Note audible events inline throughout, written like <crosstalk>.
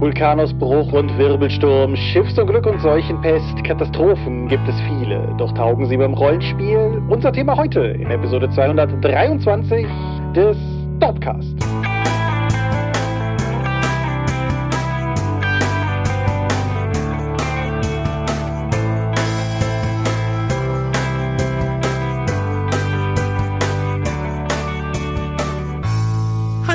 Vulkanausbruch und Wirbelsturm, Schiffsunglück und Seuchenpest, Katastrophen gibt es viele. Doch taugen sie beim Rollenspiel? Unser Thema heute in Episode 223 des Dopcast.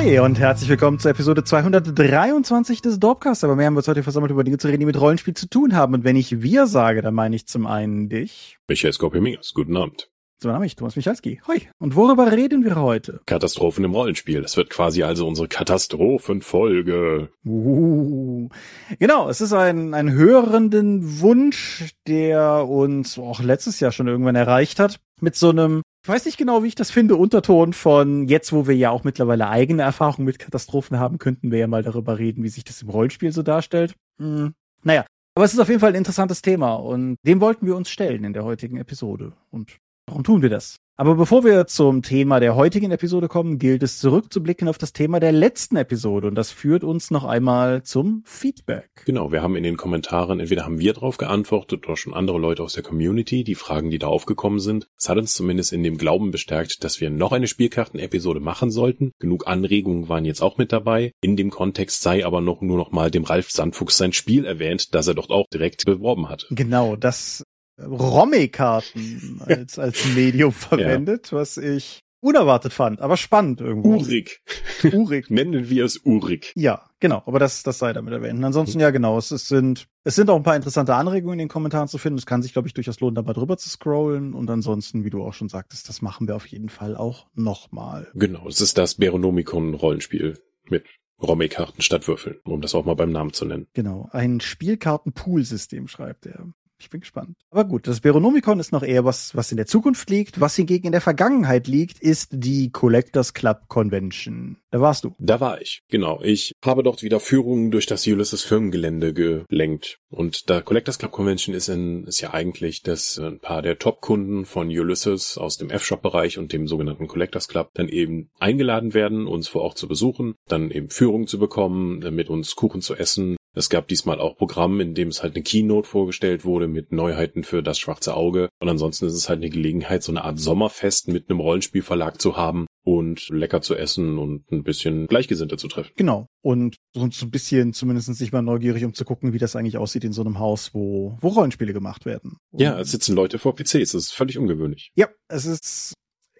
Hi und herzlich willkommen zur Episode 223 des Dorpcast. Aber mehr haben wir uns heute versammelt, über Dinge zu reden, die mit Rollenspiel zu tun haben. Und wenn ich wir sage, dann meine ich zum einen dich. Michael Skorpiomingas, guten Abend. So, dann habe ich Thomas Michalski. Hoi. Und worüber reden wir heute? Katastrophen im Rollenspiel. Das wird quasi also unsere Katastrophenfolge. Uh, genau, es ist ein, ein hörenden Wunsch, der uns auch letztes Jahr schon irgendwann erreicht hat. Mit so einem ich weiß nicht genau, wie ich das finde, Unterton von jetzt, wo wir ja auch mittlerweile eigene Erfahrungen mit Katastrophen haben, könnten wir ja mal darüber reden, wie sich das im Rollenspiel so darstellt. Hm, naja, aber es ist auf jeden Fall ein interessantes Thema und dem wollten wir uns stellen in der heutigen Episode. Und warum tun wir das? Aber bevor wir zum Thema der heutigen Episode kommen, gilt es zurückzublicken auf das Thema der letzten Episode und das führt uns noch einmal zum Feedback. Genau, wir haben in den Kommentaren, entweder haben wir drauf geantwortet oder schon andere Leute aus der Community, die Fragen, die da aufgekommen sind. Es hat uns zumindest in dem Glauben bestärkt, dass wir noch eine Spielkarten-Episode machen sollten. Genug Anregungen waren jetzt auch mit dabei. In dem Kontext sei aber noch nur noch mal dem Ralf Sandfuchs sein Spiel erwähnt, das er dort auch direkt beworben hat. Genau, das Romme-Karten <laughs> als, als Medium verwendet, ja. was ich unerwartet fand, aber spannend irgendwo. Urig. Urig. <laughs> Nennen wir es Urig. Ja, genau, aber das, das sei damit erwähnt. Und ansonsten, ja, genau, es, es sind, es sind auch ein paar interessante Anregungen in den Kommentaren zu finden. Es kann sich, glaube ich, durchaus lohnen, da mal drüber zu scrollen. Und ansonsten, wie du auch schon sagtest, das machen wir auf jeden Fall auch nochmal. Genau, es ist das Beronomicon-Rollenspiel mit Romme-Karten statt Würfeln, um das auch mal beim Namen zu nennen. Genau, ein Spielkarten-Pool-System schreibt er. Ich bin gespannt. Aber gut, das Beronomicon ist noch eher was, was in der Zukunft liegt. Was hingegen in der Vergangenheit liegt, ist die Collectors Club Convention. Da warst du. Da war ich, genau. Ich habe dort wieder Führungen durch das Ulysses Firmengelände gelenkt. Und der Collectors Club Convention ist, in, ist ja eigentlich, dass ein paar der Top-Kunden von Ulysses aus dem F-Shop-Bereich und dem sogenannten Collectors Club dann eben eingeladen werden, uns vor Ort zu besuchen, dann eben Führungen zu bekommen, mit uns Kuchen zu essen, es gab diesmal auch Programm, in dem es halt eine Keynote vorgestellt wurde mit Neuheiten für das schwarze Auge. Und ansonsten ist es halt eine Gelegenheit, so eine Art Sommerfest mit einem Rollenspielverlag zu haben und lecker zu essen und ein bisschen Gleichgesinnte zu treffen. Genau. Und so ein bisschen zumindest sich mal neugierig, um zu gucken, wie das eigentlich aussieht in so einem Haus, wo, wo Rollenspiele gemacht werden. Und ja, es sitzen Leute vor PCs. Das ist völlig ungewöhnlich. Ja, es ist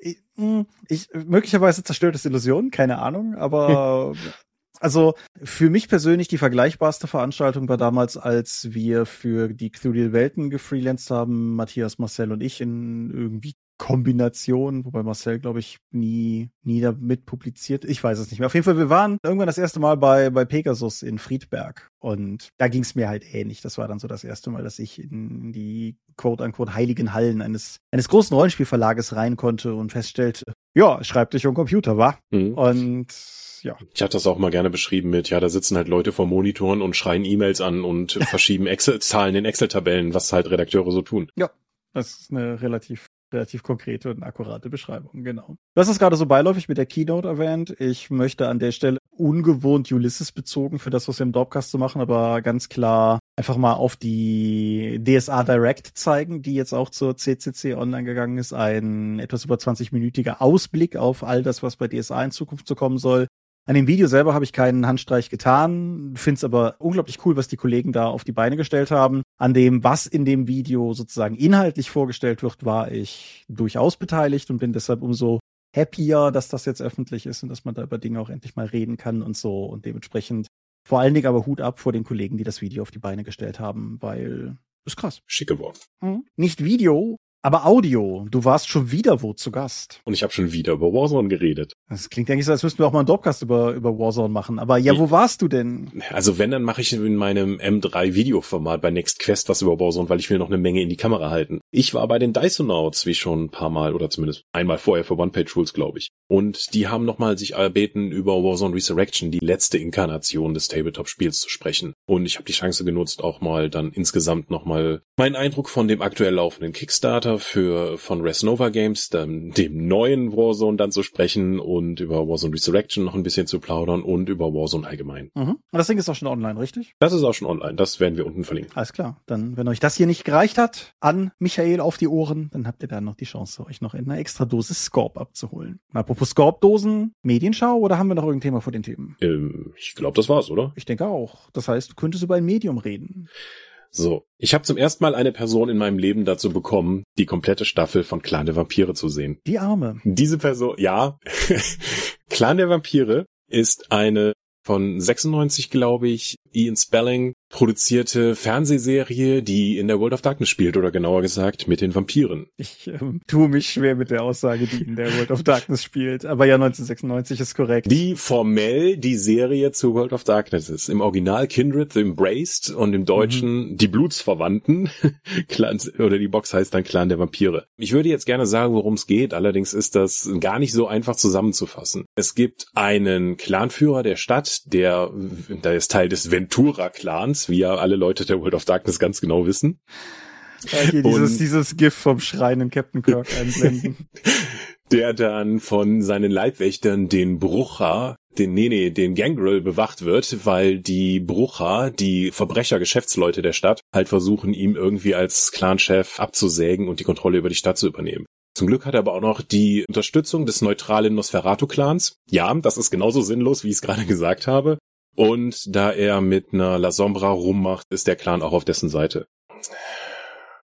ich, hm, ich möglicherweise zerstört es Illusionen, keine Ahnung, aber <laughs> Also für mich persönlich die vergleichbarste Veranstaltung war damals, als wir für die Cthulhu Welten gefreelanced haben, Matthias, Marcel und ich in irgendwie Kombination, wobei Marcel, glaube ich, nie, nie damit publiziert. Ich weiß es nicht mehr. Auf jeden Fall, wir waren irgendwann das erste Mal bei, bei Pegasus in Friedberg und da ging es mir halt ähnlich. Das war dann so das erste Mal, dass ich in die quote-unquote heiligen Hallen eines, eines großen Rollenspielverlages rein konnte und feststellte, ja, schreibt dich um Computer, wa? Mhm. Und ja. Ich hatte das auch mal gerne beschrieben mit, ja, da sitzen halt Leute vor Monitoren und schreien E-Mails an und <laughs> verschieben Excel-Zahlen in Excel-Tabellen, was halt Redakteure so tun. Ja, das ist eine relativ relativ konkrete und akkurate Beschreibung, genau. Du hast es gerade so beiläufig mit der Keynote erwähnt. Ich möchte an der Stelle ungewohnt Ulysses bezogen für das, was wir im Dropcast zu machen, aber ganz klar einfach mal auf die DSA Direct zeigen, die jetzt auch zur CCC online gegangen ist. Ein etwas über 20-minütiger Ausblick auf all das, was bei DSA in Zukunft zu kommen soll. An dem Video selber habe ich keinen Handstreich getan, finde es aber unglaublich cool, was die Kollegen da auf die Beine gestellt haben. An dem, was in dem Video sozusagen inhaltlich vorgestellt wird, war ich durchaus beteiligt und bin deshalb umso happier, dass das jetzt öffentlich ist und dass man da über Dinge auch endlich mal reden kann und so und dementsprechend vor allen Dingen aber Hut ab vor den Kollegen, die das Video auf die Beine gestellt haben, weil ist krass. Schick geworden. Mhm. Nicht Video, aber Audio, du warst schon wieder wo zu Gast. Und ich habe schon wieder über Warzone geredet. Das klingt eigentlich so, als müssten wir auch mal einen Dropcast über, über Warzone machen. Aber ja, wo warst du denn? Also wenn, dann mache ich in meinem M3 Videoformat bei Next Quest was über Warzone, weil ich will noch eine Menge in die Kamera halten. Ich war bei den Dysonauts, wie schon ein paar Mal, oder zumindest einmal vorher für One-Page-Rules, glaube ich. Und die haben nochmal sich erbeten, über Warzone Resurrection, die letzte Inkarnation des Tabletop-Spiels zu sprechen. Und ich habe die Chance genutzt, auch mal dann insgesamt nochmal meinen Eindruck von dem aktuell laufenden Kickstarter Beta für von Resnova Games, dem, dem neuen Warzone dann zu sprechen und über Warzone Resurrection noch ein bisschen zu plaudern und über Warzone allgemein. Mhm. Und das Ding ist auch schon online, richtig? Das ist auch schon online. Das werden wir unten verlinken. Alles klar. Dann, wenn euch das hier nicht gereicht hat, an Michael auf die Ohren, dann habt ihr da noch die Chance, euch noch in einer extra Dosis Scorp abzuholen. Apropos Scorp-Dosen, Medienschau oder haben wir noch irgendein Thema vor den Themen? Ähm, ich glaube, das war's, oder? Ich denke auch. Das heißt, du könntest über ein Medium reden. So, ich habe zum ersten Mal eine Person in meinem Leben dazu bekommen, die komplette Staffel von Clan der Vampire zu sehen. Die Arme. Diese Person, ja, <laughs> Clan der Vampire ist eine von 96, glaube ich, Ian Spelling produzierte Fernsehserie, die in der World of Darkness spielt, oder genauer gesagt mit den Vampiren. Ich ähm, tue mich schwer mit der Aussage, die in der World of Darkness spielt. Aber ja, 1996 ist korrekt. Die formell die Serie zu World of Darkness ist. Im Original Kindred the Embraced und im Deutschen mhm. die Blutsverwandten. <laughs> Clan, oder die Box heißt dann Clan der Vampire. Ich würde jetzt gerne sagen, worum es geht. Allerdings ist das gar nicht so einfach zusammenzufassen. Es gibt einen Clanführer der Stadt, der, der ist Teil des Wie ja alle Leute der World of Darkness ganz genau wissen. Okay, dieses, dieses GIF vom schreienden Captain Kirk einblenden. <laughs> der dann von seinen Leibwächtern den Brucher, den, nee, nee, den Gangrel bewacht wird, weil die Brucher, die Verbrecher-Geschäftsleute der Stadt, halt versuchen, ihm irgendwie als Clanchef abzusägen und die Kontrolle über die Stadt zu übernehmen. Zum Glück hat er aber auch noch die Unterstützung des neutralen Nosferatu-Clans. Ja, das ist genauso sinnlos, wie ich es gerade gesagt habe. Und da er mit einer La Sombra rummacht, ist der Clan auch auf dessen Seite.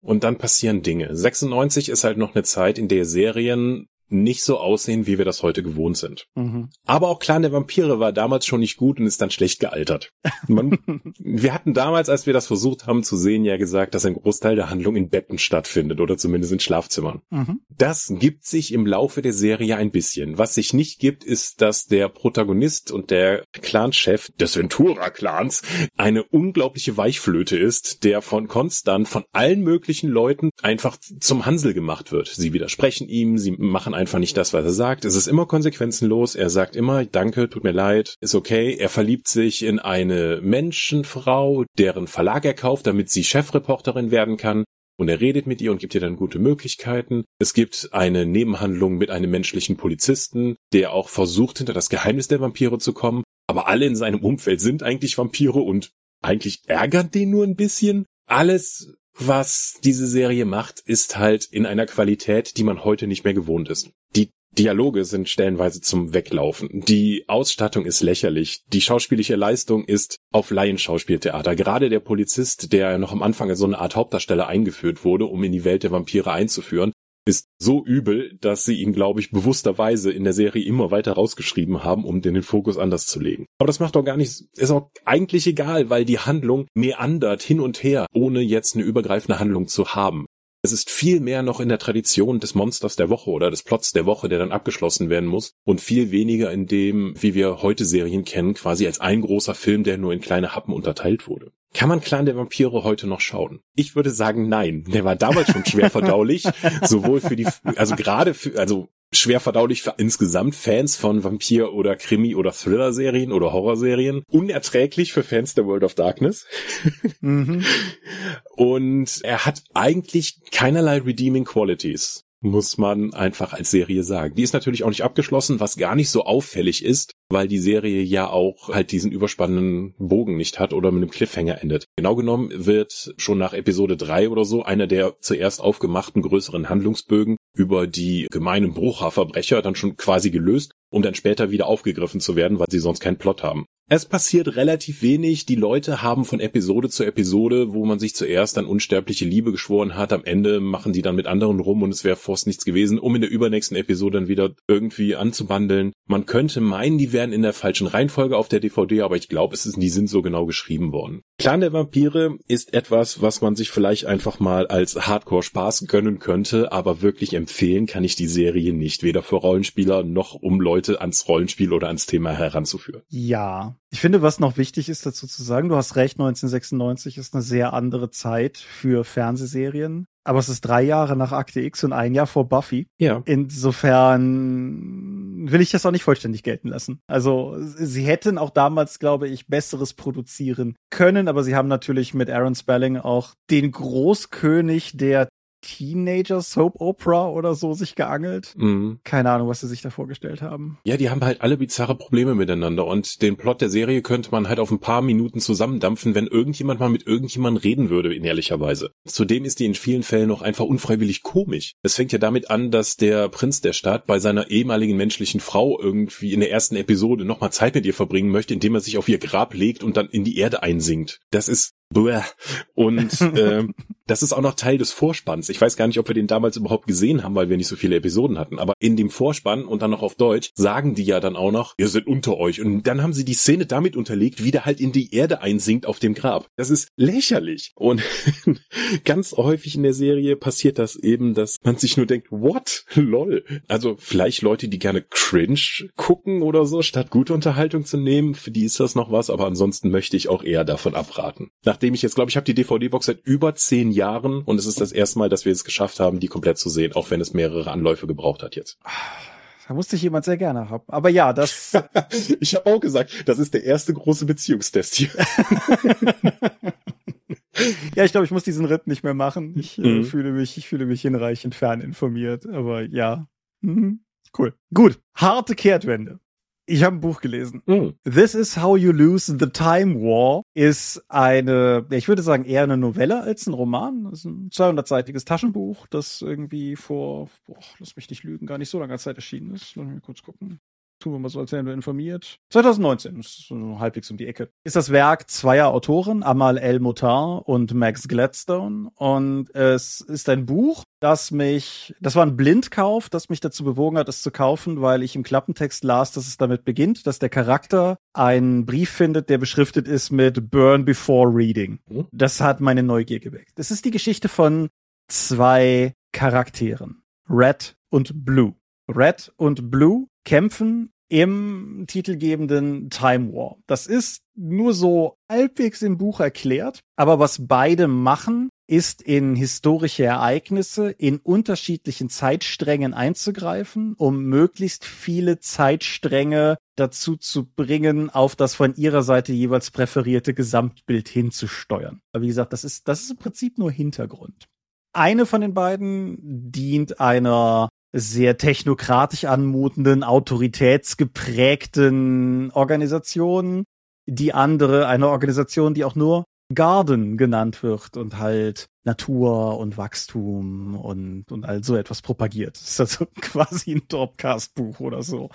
Und dann passieren Dinge. 96 ist halt noch eine Zeit, in der Serien nicht so aussehen, wie wir das heute gewohnt sind. Mhm. Aber auch Clan der Vampire war damals schon nicht gut und ist dann schlecht gealtert. Man, <laughs> wir hatten damals, als wir das versucht haben zu sehen, ja gesagt, dass ein Großteil der Handlung in Betten stattfindet oder zumindest in Schlafzimmern. Mhm. Das gibt sich im Laufe der Serie ein bisschen. Was sich nicht gibt, ist, dass der Protagonist und der Clanchef des Ventura-Clans eine unglaubliche Weichflöte ist, der von konstant von allen möglichen Leuten einfach zum Hansel gemacht wird. Sie widersprechen ihm, sie machen einfach nicht das, was er sagt. Es ist immer konsequenzenlos. Er sagt immer, danke, tut mir leid, ist okay. Er verliebt sich in eine Menschenfrau, deren Verlag er kauft, damit sie Chefreporterin werden kann. Und er redet mit ihr und gibt ihr dann gute Möglichkeiten. Es gibt eine Nebenhandlung mit einem menschlichen Polizisten, der auch versucht, hinter das Geheimnis der Vampire zu kommen. Aber alle in seinem Umfeld sind eigentlich Vampire und eigentlich ärgert den nur ein bisschen. Alles was diese Serie macht, ist halt in einer Qualität, die man heute nicht mehr gewohnt ist. Die Dialoge sind stellenweise zum Weglaufen. Die Ausstattung ist lächerlich. Die schauspielische Leistung ist auf Laienschauspieltheater. Gerade der Polizist, der noch am Anfang als so eine Art Hauptdarsteller eingeführt wurde, um in die Welt der Vampire einzuführen, ist so übel, dass sie ihn, glaube ich, bewussterweise in der Serie immer weiter rausgeschrieben haben, um den, Fokus anders zu legen. Aber das macht doch gar nichts, ist auch eigentlich egal, weil die Handlung meandert hin und her, ohne jetzt eine übergreifende Handlung zu haben. Es ist viel mehr noch in der Tradition des Monsters der Woche oder des Plots der Woche, der dann abgeschlossen werden muss und viel weniger in dem, wie wir heute Serien kennen, quasi als ein großer Film, der nur in kleine Happen unterteilt wurde. Kann man Clan der Vampire heute noch schauen? Ich würde sagen, nein. Der war damals schon schwer verdaulich, <laughs> sowohl für die, also gerade für, also schwer verdaulich für insgesamt Fans von Vampir- oder Krimi- oder Thriller-Serien oder Horrorserien. Unerträglich für Fans der World of Darkness. Mhm. <laughs> Und er hat eigentlich keinerlei redeeming qualities muss man einfach als Serie sagen. Die ist natürlich auch nicht abgeschlossen, was gar nicht so auffällig ist, weil die Serie ja auch halt diesen überspannenden Bogen nicht hat oder mit einem Cliffhanger endet. Genau genommen wird schon nach Episode drei oder so einer der zuerst aufgemachten größeren Handlungsbögen über die gemeinen Brucherverbrecher dann schon quasi gelöst, um dann später wieder aufgegriffen zu werden, weil sie sonst keinen Plot haben. Es passiert relativ wenig. Die Leute haben von Episode zu Episode, wo man sich zuerst an unsterbliche Liebe geschworen hat, am Ende machen die dann mit anderen rum und es wäre fast nichts gewesen, um in der übernächsten Episode dann wieder irgendwie anzubandeln. Man könnte meinen, die wären in der falschen Reihenfolge auf der DVD, aber ich glaube, es ist, die sind so genau geschrieben worden. Clan der Vampire ist etwas, was man sich vielleicht einfach mal als Hardcore-Spaß gönnen könnte, aber wirklich empfehlen kann ich die Serie nicht, weder für Rollenspieler noch um Leute ans Rollenspiel oder ans Thema heranzuführen. Ja, ich finde, was noch wichtig ist dazu zu sagen, du hast recht, 1996 ist eine sehr andere Zeit für Fernsehserien. Aber es ist drei Jahre nach Akte X und ein Jahr vor Buffy. Ja. Insofern will ich das auch nicht vollständig gelten lassen. Also sie hätten auch damals, glaube ich, besseres produzieren können, aber sie haben natürlich mit Aaron Spelling auch den Großkönig der Teenager Soap Opera oder so sich geangelt. Mhm. Keine Ahnung, was sie sich da vorgestellt haben. Ja, die haben halt alle bizarre Probleme miteinander und den Plot der Serie könnte man halt auf ein paar Minuten zusammendampfen, wenn irgendjemand mal mit irgendjemandem reden würde, in ehrlicher Weise. Zudem ist die in vielen Fällen auch einfach unfreiwillig komisch. Es fängt ja damit an, dass der Prinz der Stadt bei seiner ehemaligen menschlichen Frau irgendwie in der ersten Episode nochmal Zeit mit ihr verbringen möchte, indem er sich auf ihr Grab legt und dann in die Erde einsinkt. Das ist Bäh. Und <laughs> äh, das ist auch noch Teil des Vorspanns. Ich weiß gar nicht, ob wir den damals überhaupt gesehen haben, weil wir nicht so viele Episoden hatten. Aber in dem Vorspann und dann noch auf Deutsch sagen die ja dann auch noch, wir sind unter euch. Und dann haben sie die Szene damit unterlegt, wie der halt in die Erde einsinkt auf dem Grab. Das ist lächerlich. Und <laughs> ganz häufig in der Serie passiert das eben, dass man sich nur denkt, what? Lol. Also vielleicht Leute, die gerne Cringe gucken oder so, statt gute Unterhaltung zu nehmen, für die ist das noch was. Aber ansonsten möchte ich auch eher davon abraten. Nach nachdem ich jetzt glaube, ich habe die DVD-Box seit über zehn Jahren und es ist das erste Mal, dass wir es geschafft haben, die komplett zu sehen, auch wenn es mehrere Anläufe gebraucht hat jetzt. Da musste ich jemand sehr gerne haben. Aber ja, das. <laughs> ich habe auch gesagt, das ist der erste große Beziehungstest hier. <laughs> ja, ich glaube, ich muss diesen Ritt nicht mehr machen. Ich äh, mhm. äh, fühle mich, ich fühle mich hinreichend fern informiert. Aber ja, mhm. cool. Gut, harte Kehrtwende. Ich habe ein Buch gelesen. Mm. This is How You Lose the Time War ist eine, ich würde sagen, eher eine Novelle als ein Roman. Das ist ein 200-seitiges Taschenbuch, das irgendwie vor, boah, lass mich nicht lügen, gar nicht so langer Zeit erschienen ist. Lass mich kurz gucken tun wir mal so, als wären wir informiert. 2019, das ist so halbwegs um die Ecke, ist das Werk zweier Autoren, Amal El Mutar und Max Gladstone. Und es ist ein Buch, das mich, das war ein Blindkauf, das mich dazu bewogen hat, es zu kaufen, weil ich im Klappentext las, dass es damit beginnt, dass der Charakter einen Brief findet, der beschriftet ist mit Burn Before Reading. Mhm. Das hat meine Neugier geweckt. Das ist die Geschichte von zwei Charakteren. Red und Blue. Red und Blue kämpfen im titelgebenden Time War. Das ist nur so halbwegs im Buch erklärt, aber was beide machen, ist in historische Ereignisse in unterschiedlichen Zeitsträngen einzugreifen, um möglichst viele Zeitstränge dazu zu bringen, auf das von ihrer Seite jeweils präferierte Gesamtbild hinzusteuern. Aber wie gesagt, das ist, das ist im Prinzip nur Hintergrund. Eine von den beiden dient einer sehr technokratisch anmutenden, autoritätsgeprägten Organisationen. Die andere, eine Organisation, die auch nur Garden genannt wird und halt Natur und Wachstum und, und all so etwas propagiert. Das ist also <laughs> quasi ein Dropcast-Buch oder so.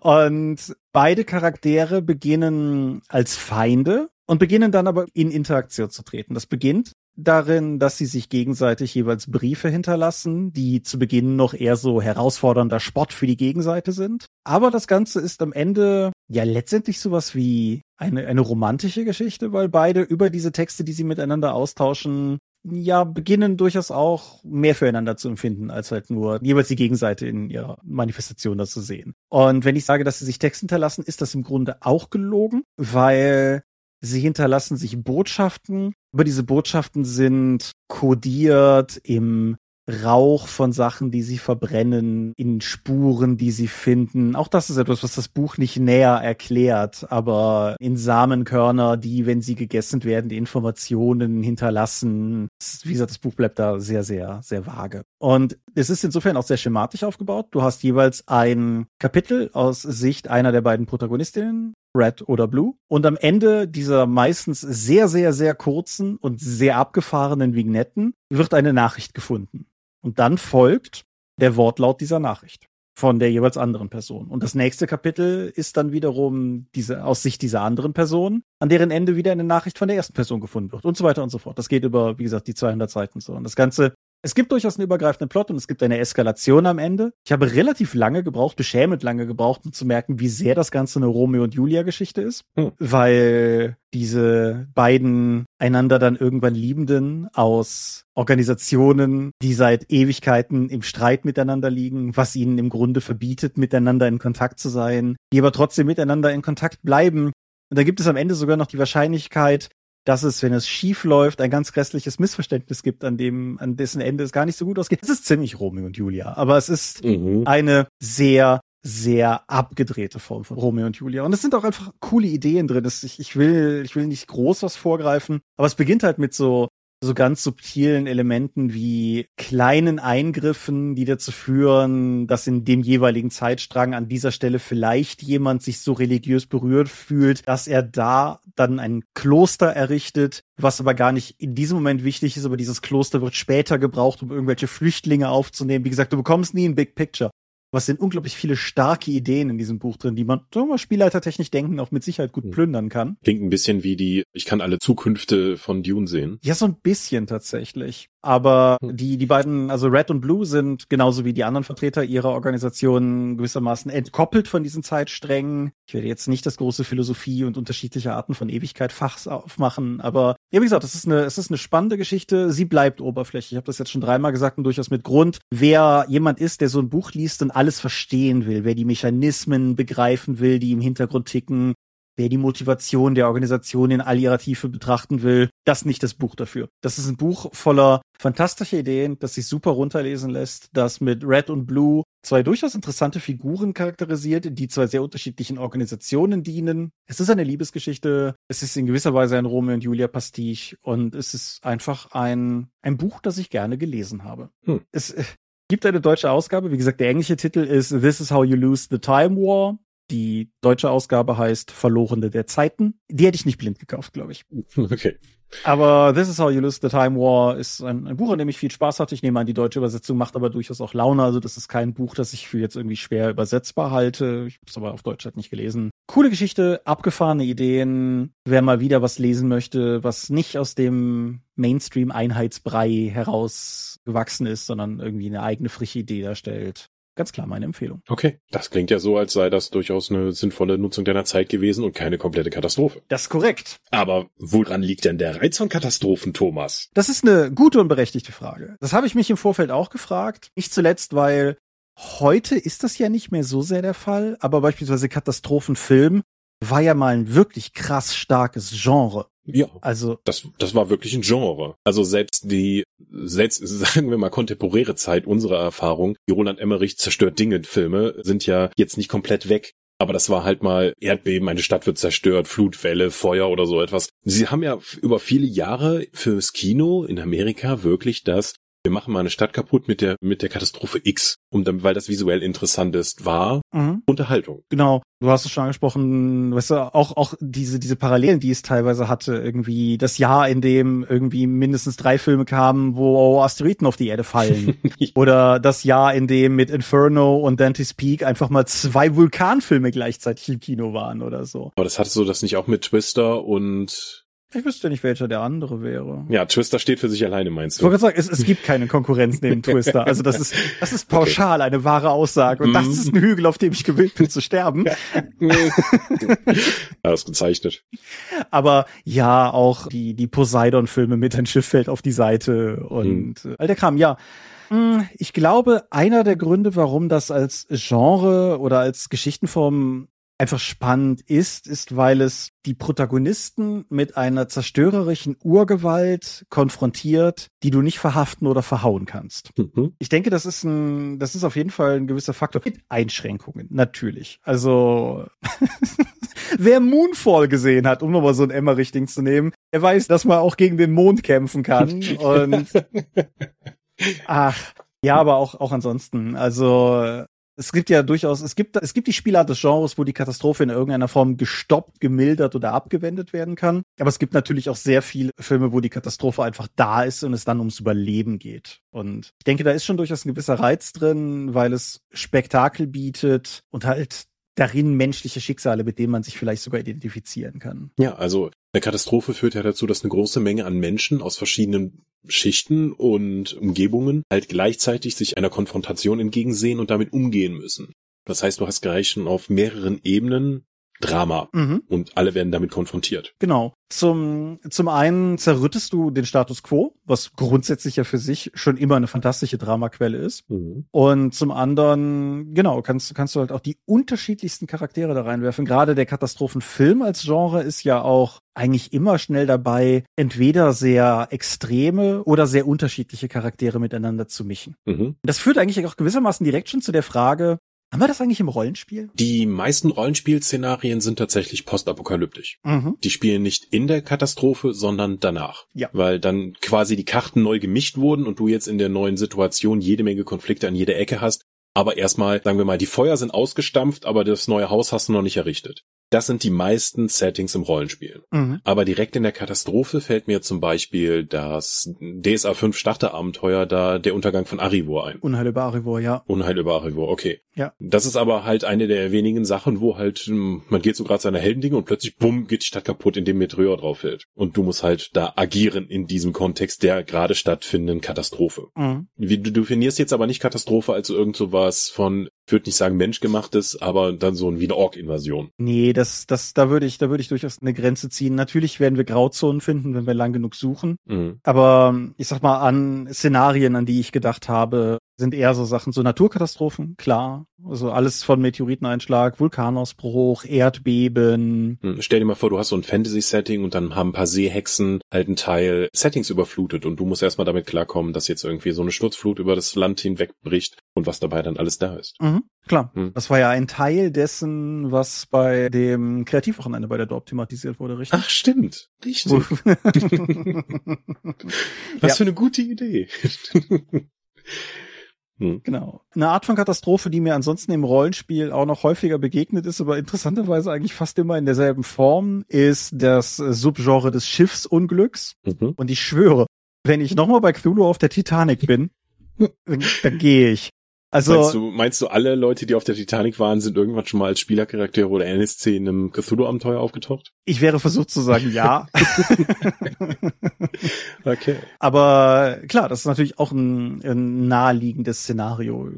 Und beide Charaktere beginnen als Feinde und beginnen dann aber in Interaktion zu treten. Das beginnt darin, dass sie sich gegenseitig jeweils Briefe hinterlassen, die zu Beginn noch eher so herausfordernder Spott für die Gegenseite sind. Aber das Ganze ist am Ende ja letztendlich sowas wie eine, eine romantische Geschichte, weil beide über diese Texte, die sie miteinander austauschen, ja, beginnen durchaus auch mehr füreinander zu empfinden, als halt nur jeweils die Gegenseite in ihrer Manifestation da zu sehen. Und wenn ich sage, dass sie sich Text hinterlassen, ist das im Grunde auch gelogen, weil Sie hinterlassen sich Botschaften, aber diese Botschaften sind kodiert im Rauch von Sachen, die sie verbrennen, in Spuren, die sie finden. Auch das ist etwas, was das Buch nicht näher erklärt, aber in Samenkörner, die, wenn sie gegessen werden, die Informationen hinterlassen. Wie gesagt, das Buch bleibt da sehr, sehr, sehr vage. Und es ist insofern auch sehr schematisch aufgebaut. Du hast jeweils ein Kapitel aus Sicht einer der beiden Protagonistinnen, Red oder Blue. Und am Ende dieser meistens sehr, sehr, sehr kurzen und sehr abgefahrenen Vignetten wird eine Nachricht gefunden. Und dann folgt der Wortlaut dieser Nachricht von der jeweils anderen Person. Und das nächste Kapitel ist dann wiederum diese, aus Sicht dieser anderen Person, an deren Ende wieder eine Nachricht von der ersten Person gefunden wird und so weiter und so fort. Das geht über, wie gesagt, die 200 Seiten so. Und das Ganze es gibt durchaus einen übergreifenden Plot und es gibt eine Eskalation am Ende. Ich habe relativ lange gebraucht, beschämend lange gebraucht, um zu merken, wie sehr das Ganze eine Romeo und Julia Geschichte ist, hm. weil diese beiden einander dann irgendwann Liebenden aus Organisationen, die seit Ewigkeiten im Streit miteinander liegen, was ihnen im Grunde verbietet, miteinander in Kontakt zu sein, die aber trotzdem miteinander in Kontakt bleiben. Und da gibt es am Ende sogar noch die Wahrscheinlichkeit, dass es, wenn es schief läuft, ein ganz grässliches Missverständnis gibt, an dem, an dessen Ende es gar nicht so gut ausgeht. Es ist ziemlich Romeo und Julia, aber es ist mhm. eine sehr sehr abgedrehte Form von Romeo und Julia. Und es sind auch einfach coole Ideen drin. ich, ich will, ich will nicht groß was vorgreifen, aber es beginnt halt mit so so ganz subtilen Elementen wie kleinen Eingriffen, die dazu führen, dass in dem jeweiligen Zeitstrang an dieser Stelle vielleicht jemand sich so religiös berührt fühlt, dass er da dann ein Kloster errichtet, was aber gar nicht in diesem Moment wichtig ist, aber dieses Kloster wird später gebraucht, um irgendwelche Flüchtlinge aufzunehmen. Wie gesagt, du bekommst nie ein Big Picture was sind unglaublich viele starke Ideen in diesem Buch drin, die man, sagen wir mal, spielleitertechnisch denken, auch mit Sicherheit gut hm. plündern kann. Klingt ein bisschen wie die, ich kann alle Zukünfte von Dune sehen. Ja, so ein bisschen tatsächlich. Aber hm. die, die beiden, also Red und Blue sind genauso wie die anderen Vertreter ihrer Organisation gewissermaßen entkoppelt von diesen Zeitsträngen. Ich werde jetzt nicht das große Philosophie und unterschiedliche Arten von Ewigkeit Fachs aufmachen, aber ja, wie gesagt, es ist eine, es ist eine spannende Geschichte. Sie bleibt oberflächlich. Ich habe das jetzt schon dreimal gesagt und durchaus mit Grund. Wer jemand ist, der so ein Buch liest und alles verstehen will, wer die Mechanismen begreifen will, die im Hintergrund ticken, wer die Motivation der Organisation in all ihrer Tiefe betrachten will, das nicht das Buch dafür. Das ist ein Buch voller fantastischer Ideen, das sich super runterlesen lässt, das mit Red und Blue zwei durchaus interessante Figuren charakterisiert, die zwei sehr unterschiedlichen Organisationen dienen. Es ist eine Liebesgeschichte, es ist in gewisser Weise ein Romeo und Julia Pastiche und es ist einfach ein, ein Buch, das ich gerne gelesen habe. Hm. Es äh, gibt eine deutsche Ausgabe, wie gesagt, der englische Titel ist This is how you lose the time war. Die deutsche Ausgabe heißt Verlorene der Zeiten. Die hätte ich nicht blind gekauft, glaube ich. Okay. Aber This is How You Lose the Time War ist ein, ein, Buch, an dem ich viel Spaß hatte. Ich nehme an, die deutsche Übersetzung macht aber durchaus auch Laune. Also das ist kein Buch, das ich für jetzt irgendwie schwer übersetzbar halte. Ich habe es aber auf Deutsch halt nicht gelesen. Coole Geschichte, abgefahrene Ideen. Wer mal wieder was lesen möchte, was nicht aus dem Mainstream-Einheitsbrei herausgewachsen ist, sondern irgendwie eine eigene frische Idee darstellt ganz klar meine Empfehlung. Okay, das klingt ja so, als sei das durchaus eine sinnvolle Nutzung deiner Zeit gewesen und keine komplette Katastrophe. Das ist korrekt. Aber woran liegt denn der Reiz von Katastrophen, Thomas? Das ist eine gute und berechtigte Frage. Das habe ich mich im Vorfeld auch gefragt. Nicht zuletzt, weil heute ist das ja nicht mehr so sehr der Fall, aber beispielsweise Katastrophenfilm war ja mal ein wirklich krass starkes Genre. Ja, also das, das war wirklich ein Genre. Also selbst die, selbst <laughs> sagen wir mal kontemporäre Zeit unserer Erfahrung, die Roland Emmerich zerstört Dinge Filme sind ja jetzt nicht komplett weg. Aber das war halt mal Erdbeben, eine Stadt wird zerstört, Flutwelle, Feuer oder so etwas. Sie haben ja über viele Jahre fürs Kino in Amerika wirklich das wir machen mal eine Stadt kaputt mit der mit der Katastrophe X, um dann, weil das visuell interessant ist, war mhm. Unterhaltung. Genau. Du hast es schon angesprochen, weißt du, auch auch diese diese Parallelen, die es teilweise hatte, irgendwie das Jahr, in dem irgendwie mindestens drei Filme kamen, wo Asteroiden auf die Erde fallen, <laughs> oder das Jahr, in dem mit Inferno und Dante's Peak einfach mal zwei Vulkanfilme gleichzeitig im Kino waren oder so. Aber das hatte so das nicht auch mit Twister und ich wüsste nicht, welcher der andere wäre. Ja, Twister steht für sich alleine, meinst du? Ich wollte sagen, es, es gibt keine Konkurrenz neben <laughs> Twister. Also das ist, das ist pauschal okay. eine wahre Aussage. Und mm. das mhm. ist ein Hügel, auf dem ich gewillt bin zu sterben. <laughs> ja, ist gezeichnet. Aber ja, auch die, die Poseidon-Filme mit ein Schiff fällt auf die Seite und mm. all der Kram, ja. Mm, ich glaube, einer der Gründe, warum das als Genre oder als Geschichtenform einfach spannend ist, ist, weil es die Protagonisten mit einer zerstörerischen Urgewalt konfrontiert, die du nicht verhaften oder verhauen kannst. Mhm. Ich denke, das ist ein, das ist auf jeden Fall ein gewisser Faktor. Mit Einschränkungen, natürlich. Also, <laughs> wer Moonfall gesehen hat, um nochmal so ein Emmerich-Ding zu nehmen, er weiß, dass man auch gegen den Mond kämpfen kann <laughs> und, ach, ja, aber auch, auch ansonsten. Also, es gibt ja durchaus, es gibt, es gibt die Spielart des Genres, wo die Katastrophe in irgendeiner Form gestoppt, gemildert oder abgewendet werden kann. Aber es gibt natürlich auch sehr viele Filme, wo die Katastrophe einfach da ist und es dann ums Überleben geht. Und ich denke, da ist schon durchaus ein gewisser Reiz drin, weil es Spektakel bietet und halt darin menschliche Schicksale, mit denen man sich vielleicht sogar identifizieren kann. Ja, also eine Katastrophe führt ja dazu, dass eine große Menge an Menschen aus verschiedenen Schichten und Umgebungen halt gleichzeitig sich einer Konfrontation entgegensehen und damit umgehen müssen. Das heißt, du hast gleich schon auf mehreren Ebenen Drama. Mhm. Und alle werden damit konfrontiert. Genau. Zum, zum einen zerrüttest du den Status quo, was grundsätzlich ja für sich schon immer eine fantastische Dramaquelle ist. Mhm. Und zum anderen, genau, kannst, kannst du halt auch die unterschiedlichsten Charaktere da reinwerfen. Gerade der Katastrophenfilm als Genre ist ja auch eigentlich immer schnell dabei, entweder sehr extreme oder sehr unterschiedliche Charaktere miteinander zu mischen. Mhm. Das führt eigentlich auch gewissermaßen direkt schon zu der Frage, Haben wir das eigentlich im Rollenspiel? Die meisten Rollenspielszenarien sind tatsächlich postapokalyptisch. Mhm. Die spielen nicht in der Katastrophe, sondern danach. Ja. Weil dann quasi die Karten neu gemischt wurden und du jetzt in der neuen Situation jede Menge Konflikte an jeder Ecke hast. Aber erstmal, sagen wir mal, die Feuer sind ausgestampft, aber das neue Haus hast du noch nicht errichtet. Das sind die meisten Settings im Rollenspiel. Mhm. Aber direkt in der Katastrophe fällt mir zum Beispiel das DSA 5 Starterabenteuer da der Untergang von Arivor ein. Unheil über Arivor, ja. Unheil über Arivor, okay. Ja. Das ist aber halt eine der wenigen Sachen, wo halt, hm, man geht so gerade seine Heldendinge und plötzlich, bumm, geht die Stadt kaputt, indem Meteor drauf fällt. Und du musst halt da agieren in diesem Kontext der gerade stattfindenden Katastrophe. Mhm. Wie, du definierst jetzt aber nicht Katastrophe als irgend sowas von, ich würde nicht sagen menschgemachtes, aber dann so wie eine Ork-Invasion. Nee, das, das, da würde ich, da würde ich durchaus eine Grenze ziehen. Natürlich werden wir Grauzonen finden, wenn wir lang genug suchen. Mhm. Aber ich sag mal, an Szenarien, an die ich gedacht habe, sind eher so Sachen, so Naturkatastrophen, klar. Also alles von Meteoriteneinschlag, Vulkanausbruch, Erdbeben. Hm, Stell dir mal vor, du hast so ein Fantasy-Setting und dann haben ein paar Seehexen halt einen Teil Settings überflutet und du musst erstmal damit klarkommen, dass jetzt irgendwie so eine Sturzflut über das Land hinwegbricht und was dabei dann alles da ist. Mhm, klar. Hm. Das war ja ein Teil dessen, was bei dem Kreativwochenende bei der Dorp thematisiert wurde, richtig? Ach, stimmt. Richtig. <laughs> Was <laughs> Ja. für eine gute Idee. <laughs> hm. Genau. Eine Art von Katastrophe, die mir ansonsten im Rollenspiel auch noch häufiger begegnet ist, aber interessanterweise eigentlich fast immer in derselben Form, ist das Subgenre des Schiffsunglücks. Mhm. Und ich schwöre, wenn ich nochmal bei Cthulhu auf der Titanic bin, <laughs> dann, dann gehe ich. Also, meinst, du, meinst du, alle Leute, die auf der Titanic waren, sind irgendwann schon mal als Spielercharaktere oder NSC in einem Cthulhu-Abenteuer aufgetaucht? ich wäre versucht zu sagen, ja. <laughs> Okay. Aber klar, das ist natürlich auch ein, ein naheliegendes Szenario.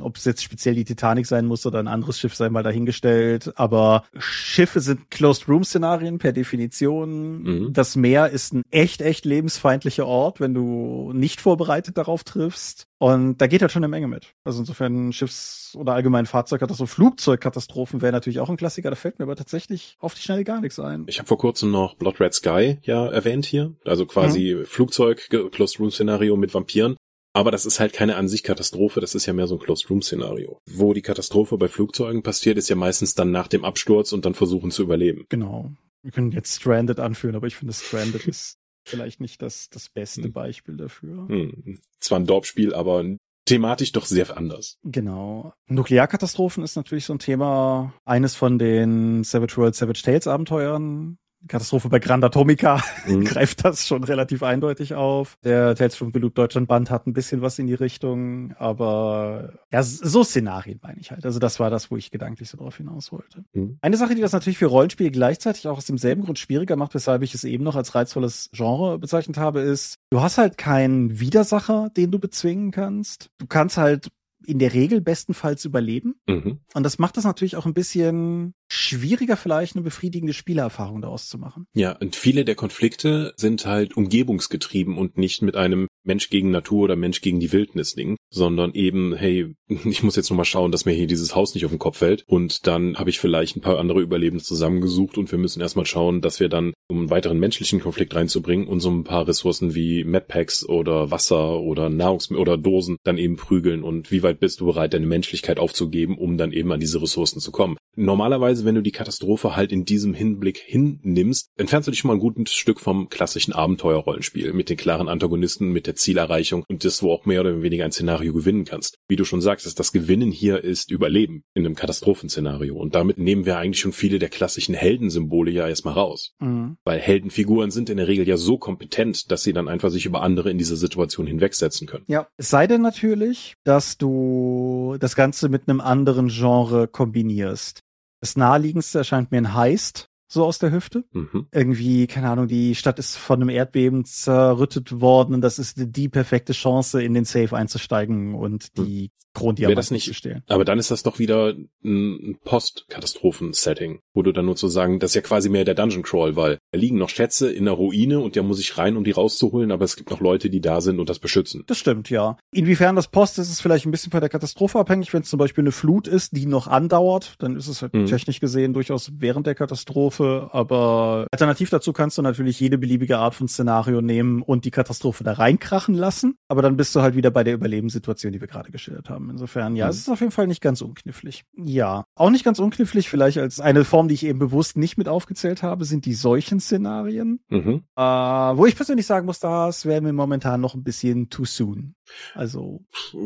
Ob es jetzt speziell die Titanic sein muss oder ein anderes Schiff sei mal dahingestellt. Aber Schiffe sind Closed-Room-Szenarien per Definition. Mhm. Das Meer ist ein echt, echt lebensfeindlicher Ort, wenn du nicht vorbereitet darauf triffst. Und da geht halt schon eine Menge mit. Also insofern Schiffs- oder allgemein Fahrzeugkatastrophen, Flugzeugkatastrophen wäre natürlich auch ein Klassiker. Da fällt mir aber tatsächlich auf die Schnelle gar nichts ein. Ich habe vor kurzem noch Blood Red Sky ja erwähnt hier. Also quasi Flugzeug, Ge- Closed Room Szenario mit Vampiren. Aber das ist halt keine an sich Katastrophe, das ist ja mehr so ein Closed Room Szenario. Wo die Katastrophe bei Flugzeugen passiert, ist ja meistens dann nach dem Absturz und dann versuchen zu überleben. Genau. Wir können jetzt Stranded anführen, aber ich finde Stranded <laughs> ist vielleicht nicht das, das beste Hm. Beispiel dafür. Hm. Zwar ein Dorpspiel, aber thematisch doch sehr anders. Genau. Nuklearkatastrophen ist natürlich so ein Thema. Eines von den Savage World Savage Tales Abenteuern. Katastrophe bei Grand Atomica Mhm. <laughs> greift das schon relativ eindeutig auf. Der Tales from the Loop Deutschland Band hat ein bisschen was in die Richtung, aber ja, so Szenarien meine ich halt. Also das war das, wo ich gedanklich so drauf hinaus wollte. Mhm. Eine Sache, die das natürlich für Rollenspiele gleichzeitig auch aus demselben Grund schwieriger macht, weshalb ich es eben noch als reizvolles Genre bezeichnet habe, ist, du hast halt keinen Widersacher, den du bezwingen kannst. Du kannst halt in der Regel bestenfalls überleben. Mhm. Und das macht es natürlich auch ein bisschen schwieriger, vielleicht eine befriedigende Spielerfahrung daraus zu machen. Ja, und viele der Konflikte sind halt umgebungsgetrieben und nicht mit einem Mensch gegen Natur oder Mensch gegen die Wildnis Ding, sondern eben, hey, <laughs> ich muss jetzt nur mal schauen, dass mir hier dieses Haus nicht auf den Kopf fällt und dann habe ich vielleicht ein paar andere Überlebende zusammengesucht und wir müssen erstmal schauen, dass wir dann, um einen weiteren menschlichen Konflikt reinzubringen, und so ein paar Ressourcen wie Medpacks oder Wasser oder Nahrungsmittel oder Dosen dann eben prügeln und wie weit bist du bereit, deine Menschlichkeit aufzugeben, um dann eben an diese Ressourcen zu kommen. Normalerweise, wenn du die Katastrophe halt in diesem Hinblick hinnimmst, entfernst du dich schon mal ein gutes Stück vom klassischen Abenteuerrollenspiel mit den klaren Antagonisten, mit der Zielerreichung und das, wo auch mehr oder weniger ein Szenario gewinnen kannst. Wie du schon sagst, ist das Gewinnen hier ist Überleben in einem Katastrophenszenario und damit nehmen wir eigentlich schon viele der klassischen Heldensymbole ja erstmal raus. Mhm. Weil Heldenfiguren sind in der Regel ja so kompetent, dass sie dann einfach sich über andere in dieser Situation hinwegsetzen können. Ja, es sei denn natürlich, dass du das Ganze mit einem anderen Genre kombinierst. Das naheliegendste erscheint mir ein Heist, so aus der Hüfte. Mhm. Irgendwie, keine Ahnung, die Stadt ist von einem Erdbeben zerrüttet worden und das ist die perfekte Chance, in den Safe einzusteigen und die Krondiamanten das nicht- zu stehlen. Aber dann ist das doch wieder ein Post-Katastrophen-Setting, wo du dann nur zu sagen, das ist ja quasi mehr der Dungeon Crawl, weil da liegen noch Schätze in der Ruine und der muss ich rein, um die rauszuholen, aber es gibt noch Leute, die da sind und das beschützen. Das stimmt, ja. Inwiefern das Post ist, ist vielleicht ein bisschen von der Katastrophe abhängig. Wenn es zum Beispiel eine Flut ist, die noch andauert, dann ist es halt Mhm. technisch gesehen durchaus während der Katastrophe. Katastrophe, aber alternativ dazu kannst du natürlich jede beliebige Art von Szenario nehmen und die Katastrophe da reinkrachen lassen, aber dann bist du halt wieder bei der Überlebenssituation, die wir gerade geschildert haben. Insofern, ja, mhm. es ist auf jeden Fall nicht ganz unknifflig. Ja, auch nicht ganz unknifflig, vielleicht als eine Form, die ich eben bewusst nicht mit aufgezählt habe, sind die solchen Szenarien, mhm. äh, wo ich persönlich sagen muss, das wäre mir momentan noch ein bisschen too soon. Also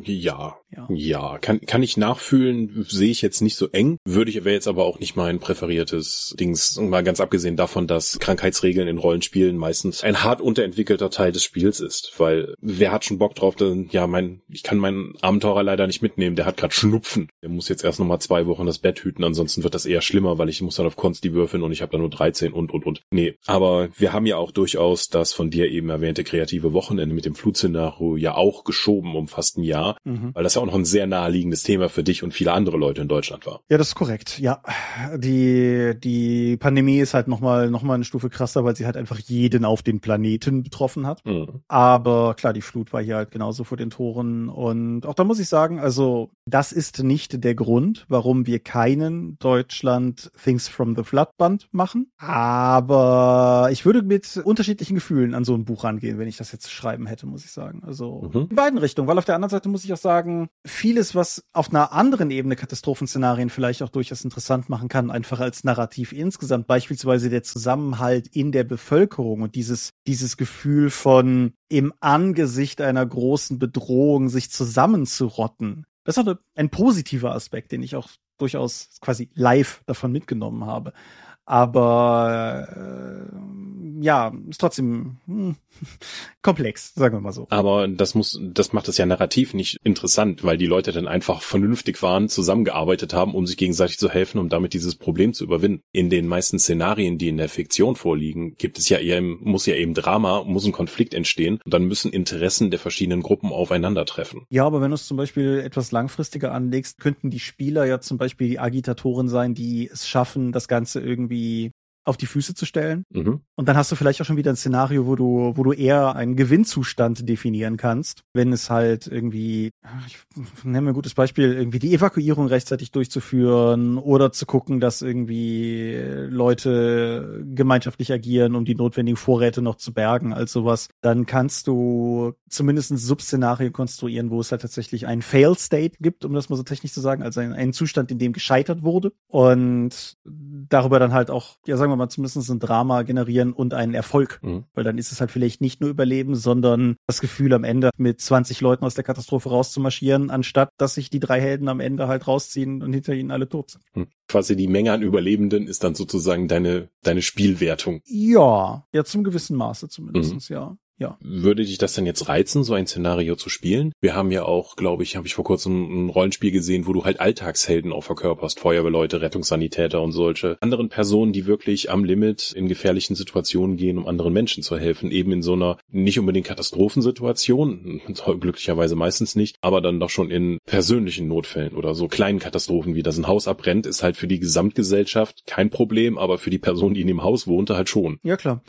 ja, ja, ja, kann kann ich nachfühlen, sehe ich jetzt nicht so eng, würde ich wäre jetzt aber auch nicht mein präferiertes Dings. Mal ganz abgesehen davon, dass Krankheitsregeln in Rollenspielen meistens ein hart unterentwickelter Teil des Spiels ist, weil wer hat schon Bock drauf, dann ja, mein ich kann meinen Abenteurer leider nicht mitnehmen, der hat gerade Schnupfen, der muss jetzt erst noch mal zwei Wochen das Bett hüten, ansonsten wird das eher schlimmer, weil ich muss dann auf Konsti würfeln und ich habe da nur 13 und und und. Nee, aber wir haben ja auch durchaus das von dir eben erwähnte kreative Wochenende mit dem Flutszenario ja auch geschoben um fast ein Jahr, mhm. weil das ja auch noch ein sehr naheliegendes Thema für dich und viele andere Leute in Deutschland war. Ja, das ist korrekt. Ja, die die Pandemie ist halt noch mal noch mal eine Stufe krasser, weil sie halt einfach jeden auf den Planeten betroffen hat. Mhm. Aber klar, die Flut war hier halt genauso vor den Toren und auch da muss ich sagen, also das ist nicht der Grund, warum wir keinen Deutschland Things from the Flood Band machen. Aber ich würde mit unterschiedlichen Gefühlen an so ein Buch rangehen, wenn ich das jetzt schreiben hätte, muss ich sagen. Also mhm. Beiden Richtungen, weil auf der anderen Seite muss ich auch sagen, vieles, was auf einer anderen Ebene Katastrophenszenarien vielleicht auch durchaus interessant machen kann, einfach als Narrativ insgesamt, beispielsweise der Zusammenhalt in der Bevölkerung und dieses, dieses Gefühl von im Angesicht einer großen Bedrohung sich zusammenzurotten. Das ist auch ein positiver Aspekt, den ich auch durchaus quasi live davon mitgenommen habe. Aber äh, ja, ist trotzdem hm, <laughs> komplex, sagen wir mal so. Aber das muss, das macht es ja narrativ nicht interessant, weil die Leute dann einfach vernünftig waren, zusammengearbeitet haben, um sich gegenseitig zu helfen, um damit dieses Problem zu überwinden. In den meisten Szenarien, die in der Fiktion vorliegen, gibt es ja eher, muss ja eben Drama, muss ein Konflikt entstehen und dann müssen Interessen der verschiedenen Gruppen aufeinandertreffen. Ja, aber wenn du es zum Beispiel etwas langfristiger anlegst, könnten die Spieler ja zum Beispiel die Agitatoren sein, die es schaffen, das Ganze irgendwie irgendwie auf die Füße zu stellen. Mhm. Und dann hast du vielleicht auch schon wieder ein Szenario, wo du, wo du eher einen Gewinnzustand definieren kannst, wenn es halt irgendwie, ich nenne mir ein gutes Beispiel, irgendwie die Evakuierung rechtzeitig durchzuführen oder zu gucken, dass irgendwie Leute gemeinschaftlich agieren, um die notwendigen Vorräte noch zu bergen, als sowas. Dann kannst du zumindest ein Subszenario konstruieren, wo es halt tatsächlich einen Fail-State gibt, um das mal so technisch zu sagen, also einen, einen Zustand, in dem gescheitert wurde. Und darüber dann halt auch, ja, sagen wir mal, zumindest ein Drama generieren und einen Erfolg. Mhm. Weil dann ist es halt vielleicht nicht nur Überleben, sondern das Gefühl am Ende mit 20 Leuten aus der Katastrophe rauszumarschieren, anstatt dass sich die drei Helden am Ende halt rausziehen und hinter ihnen alle tot sind. Mhm. Quasi die Menge an Überlebenden ist dann sozusagen deine, deine Spielwertung. Ja, ja, zum gewissen Maße zumindest, mhm. ja. Ja. Würde dich das denn jetzt reizen, so ein Szenario zu spielen? Wir haben ja auch, glaube ich, habe ich vor kurzem ein Rollenspiel gesehen, wo du halt Alltagshelden auch verkörperst, Feuerwehrleute, Rettungssanitäter und solche anderen Personen, die wirklich am Limit in gefährlichen Situationen gehen, um anderen Menschen zu helfen, eben in so einer nicht unbedingt Katastrophensituation, <laughs> glücklicherweise meistens nicht, aber dann doch schon in persönlichen Notfällen oder so kleinen Katastrophen, wie das ein Haus abbrennt, ist halt für die Gesamtgesellschaft kein Problem, aber für die Person, die in dem Haus wohnte, halt schon. Ja, klar.